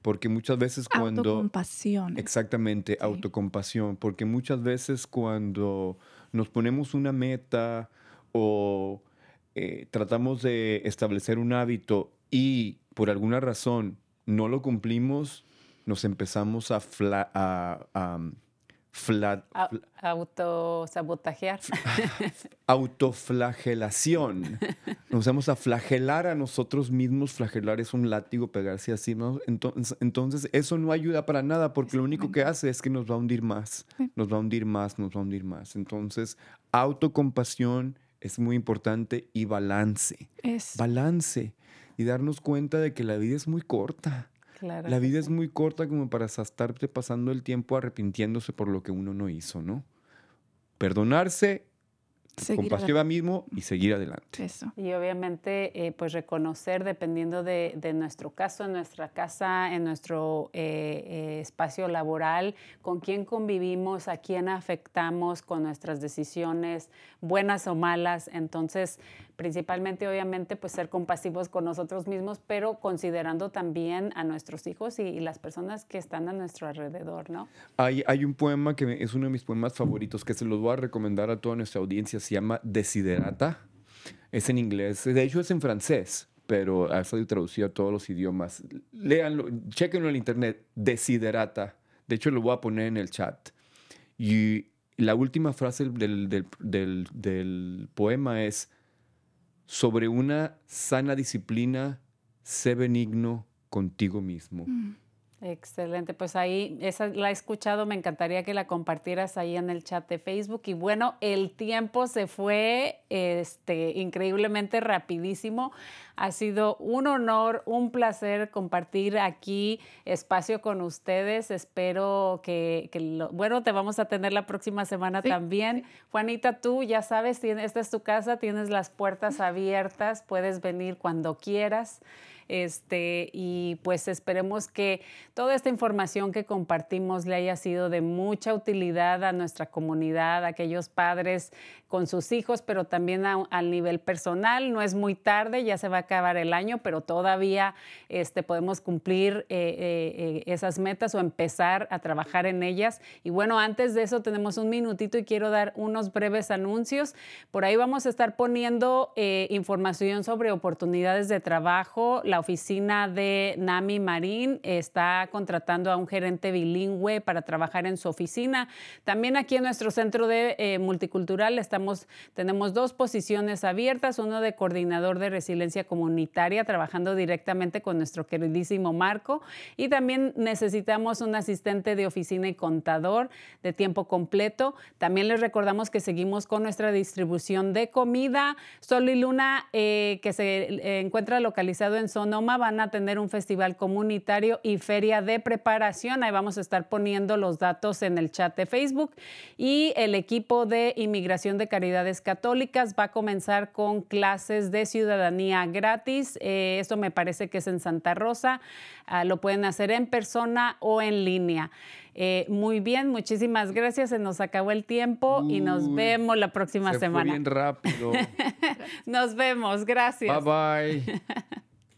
Porque muchas veces cuando... Autocompasión. Exactamente, autocompasión, porque muchas veces cuando nos ponemos una meta o eh, tratamos de establecer un hábito y por alguna razón no lo cumplimos, nos empezamos a, fla- a- a, fla- A- Autosabotajear. autoflagelación. Nos vamos a flagelar a nosotros mismos. Flagelar es un látigo, pegarse así. ¿no? Entonces, entonces, eso no ayuda para nada porque lo único que hace es que nos va a hundir más. Nos va a hundir más, nos va a hundir más. Entonces, autocompasión es muy importante y balance. Es, Balance. Y darnos cuenta de que la vida es muy corta. Claro La vida es muy corta como para estarte pasando el tiempo arrepintiéndose por lo que uno no hizo, ¿no? Perdonarse, seguir compasiva mismo y seguir adelante. adelante. Eso. Y obviamente, eh, pues reconocer, dependiendo de, de nuestro caso, en nuestra casa, en nuestro eh, eh, espacio laboral, con quién convivimos, a quién afectamos con nuestras decisiones, buenas o malas. Entonces, principalmente, obviamente, pues ser compasivos con nosotros mismos, pero considerando también a nuestros hijos y, y las personas que están a nuestro alrededor, ¿no? Hay, hay un poema que es uno de mis poemas favoritos que se los voy a recomendar a toda nuestra audiencia. Se llama Desiderata. Es en inglés. De hecho, es en francés, pero ha sido traducido a todos los idiomas. Léanlo, chequenlo en internet. Desiderata. De hecho, lo voy a poner en el chat. Y la última frase del, del- del- del poema es, sobre una sana disciplina, sé benigno contigo mismo. Excelente, pues ahí esa la he escuchado, me encantaría que la compartieras ahí en el chat de Facebook. Y bueno, el tiempo se fue este, increíblemente rapidísimo. Ha sido un honor, un placer compartir aquí espacio con ustedes. Espero que, que lo- bueno, te vamos a tener la próxima semana Sí, también. Juanita, tú ya sabes, tienes, esta es tu casa, tienes las puertas abiertas, puedes venir cuando quieras. Este, y pues esperemos que toda esta información que compartimos le haya sido de mucha utilidad a nuestra comunidad, a aquellos padres con sus hijos, pero también al nivel personal. No es muy tarde, ya se va a acabar el año, pero todavía este, podemos cumplir eh, eh, eh, esas metas o empezar a trabajar en ellas. Y bueno, antes de eso tenemos un minutito y quiero dar unos breves anuncios. Por ahí vamos a estar poniendo eh, información sobre oportunidades de trabajo. La oficina de Nami Marín está contratando a un gerente bilingüe para trabajar en su oficina. También aquí en nuestro centro de eh, multicultural estamos, tenemos dos posiciones abiertas, uno de coordinador de resiliencia comunitaria, trabajando directamente con nuestro queridísimo Marco, y también necesitamos un asistente de oficina y contador de tiempo completo. También les recordamos que seguimos con nuestra distribución de comida. Sol y Luna, eh, que se eh, encuentra localizado en Sonoma, van a tener un festival comunitario y feria de preparación. Ahí vamos a estar poniendo los datos en el chat de Facebook. Y el equipo de inmigración de caridades católicas va a comenzar con clases de ciudadanía gratis. Eh, esto me parece que es en Santa Rosa. Ah, lo pueden hacer en persona o en línea. Eh, muy bien, muchísimas gracias. Se nos acabó el tiempo y nos vemos la próxima Se fue semana. bien rápido. Nos vemos, gracias. bye bye.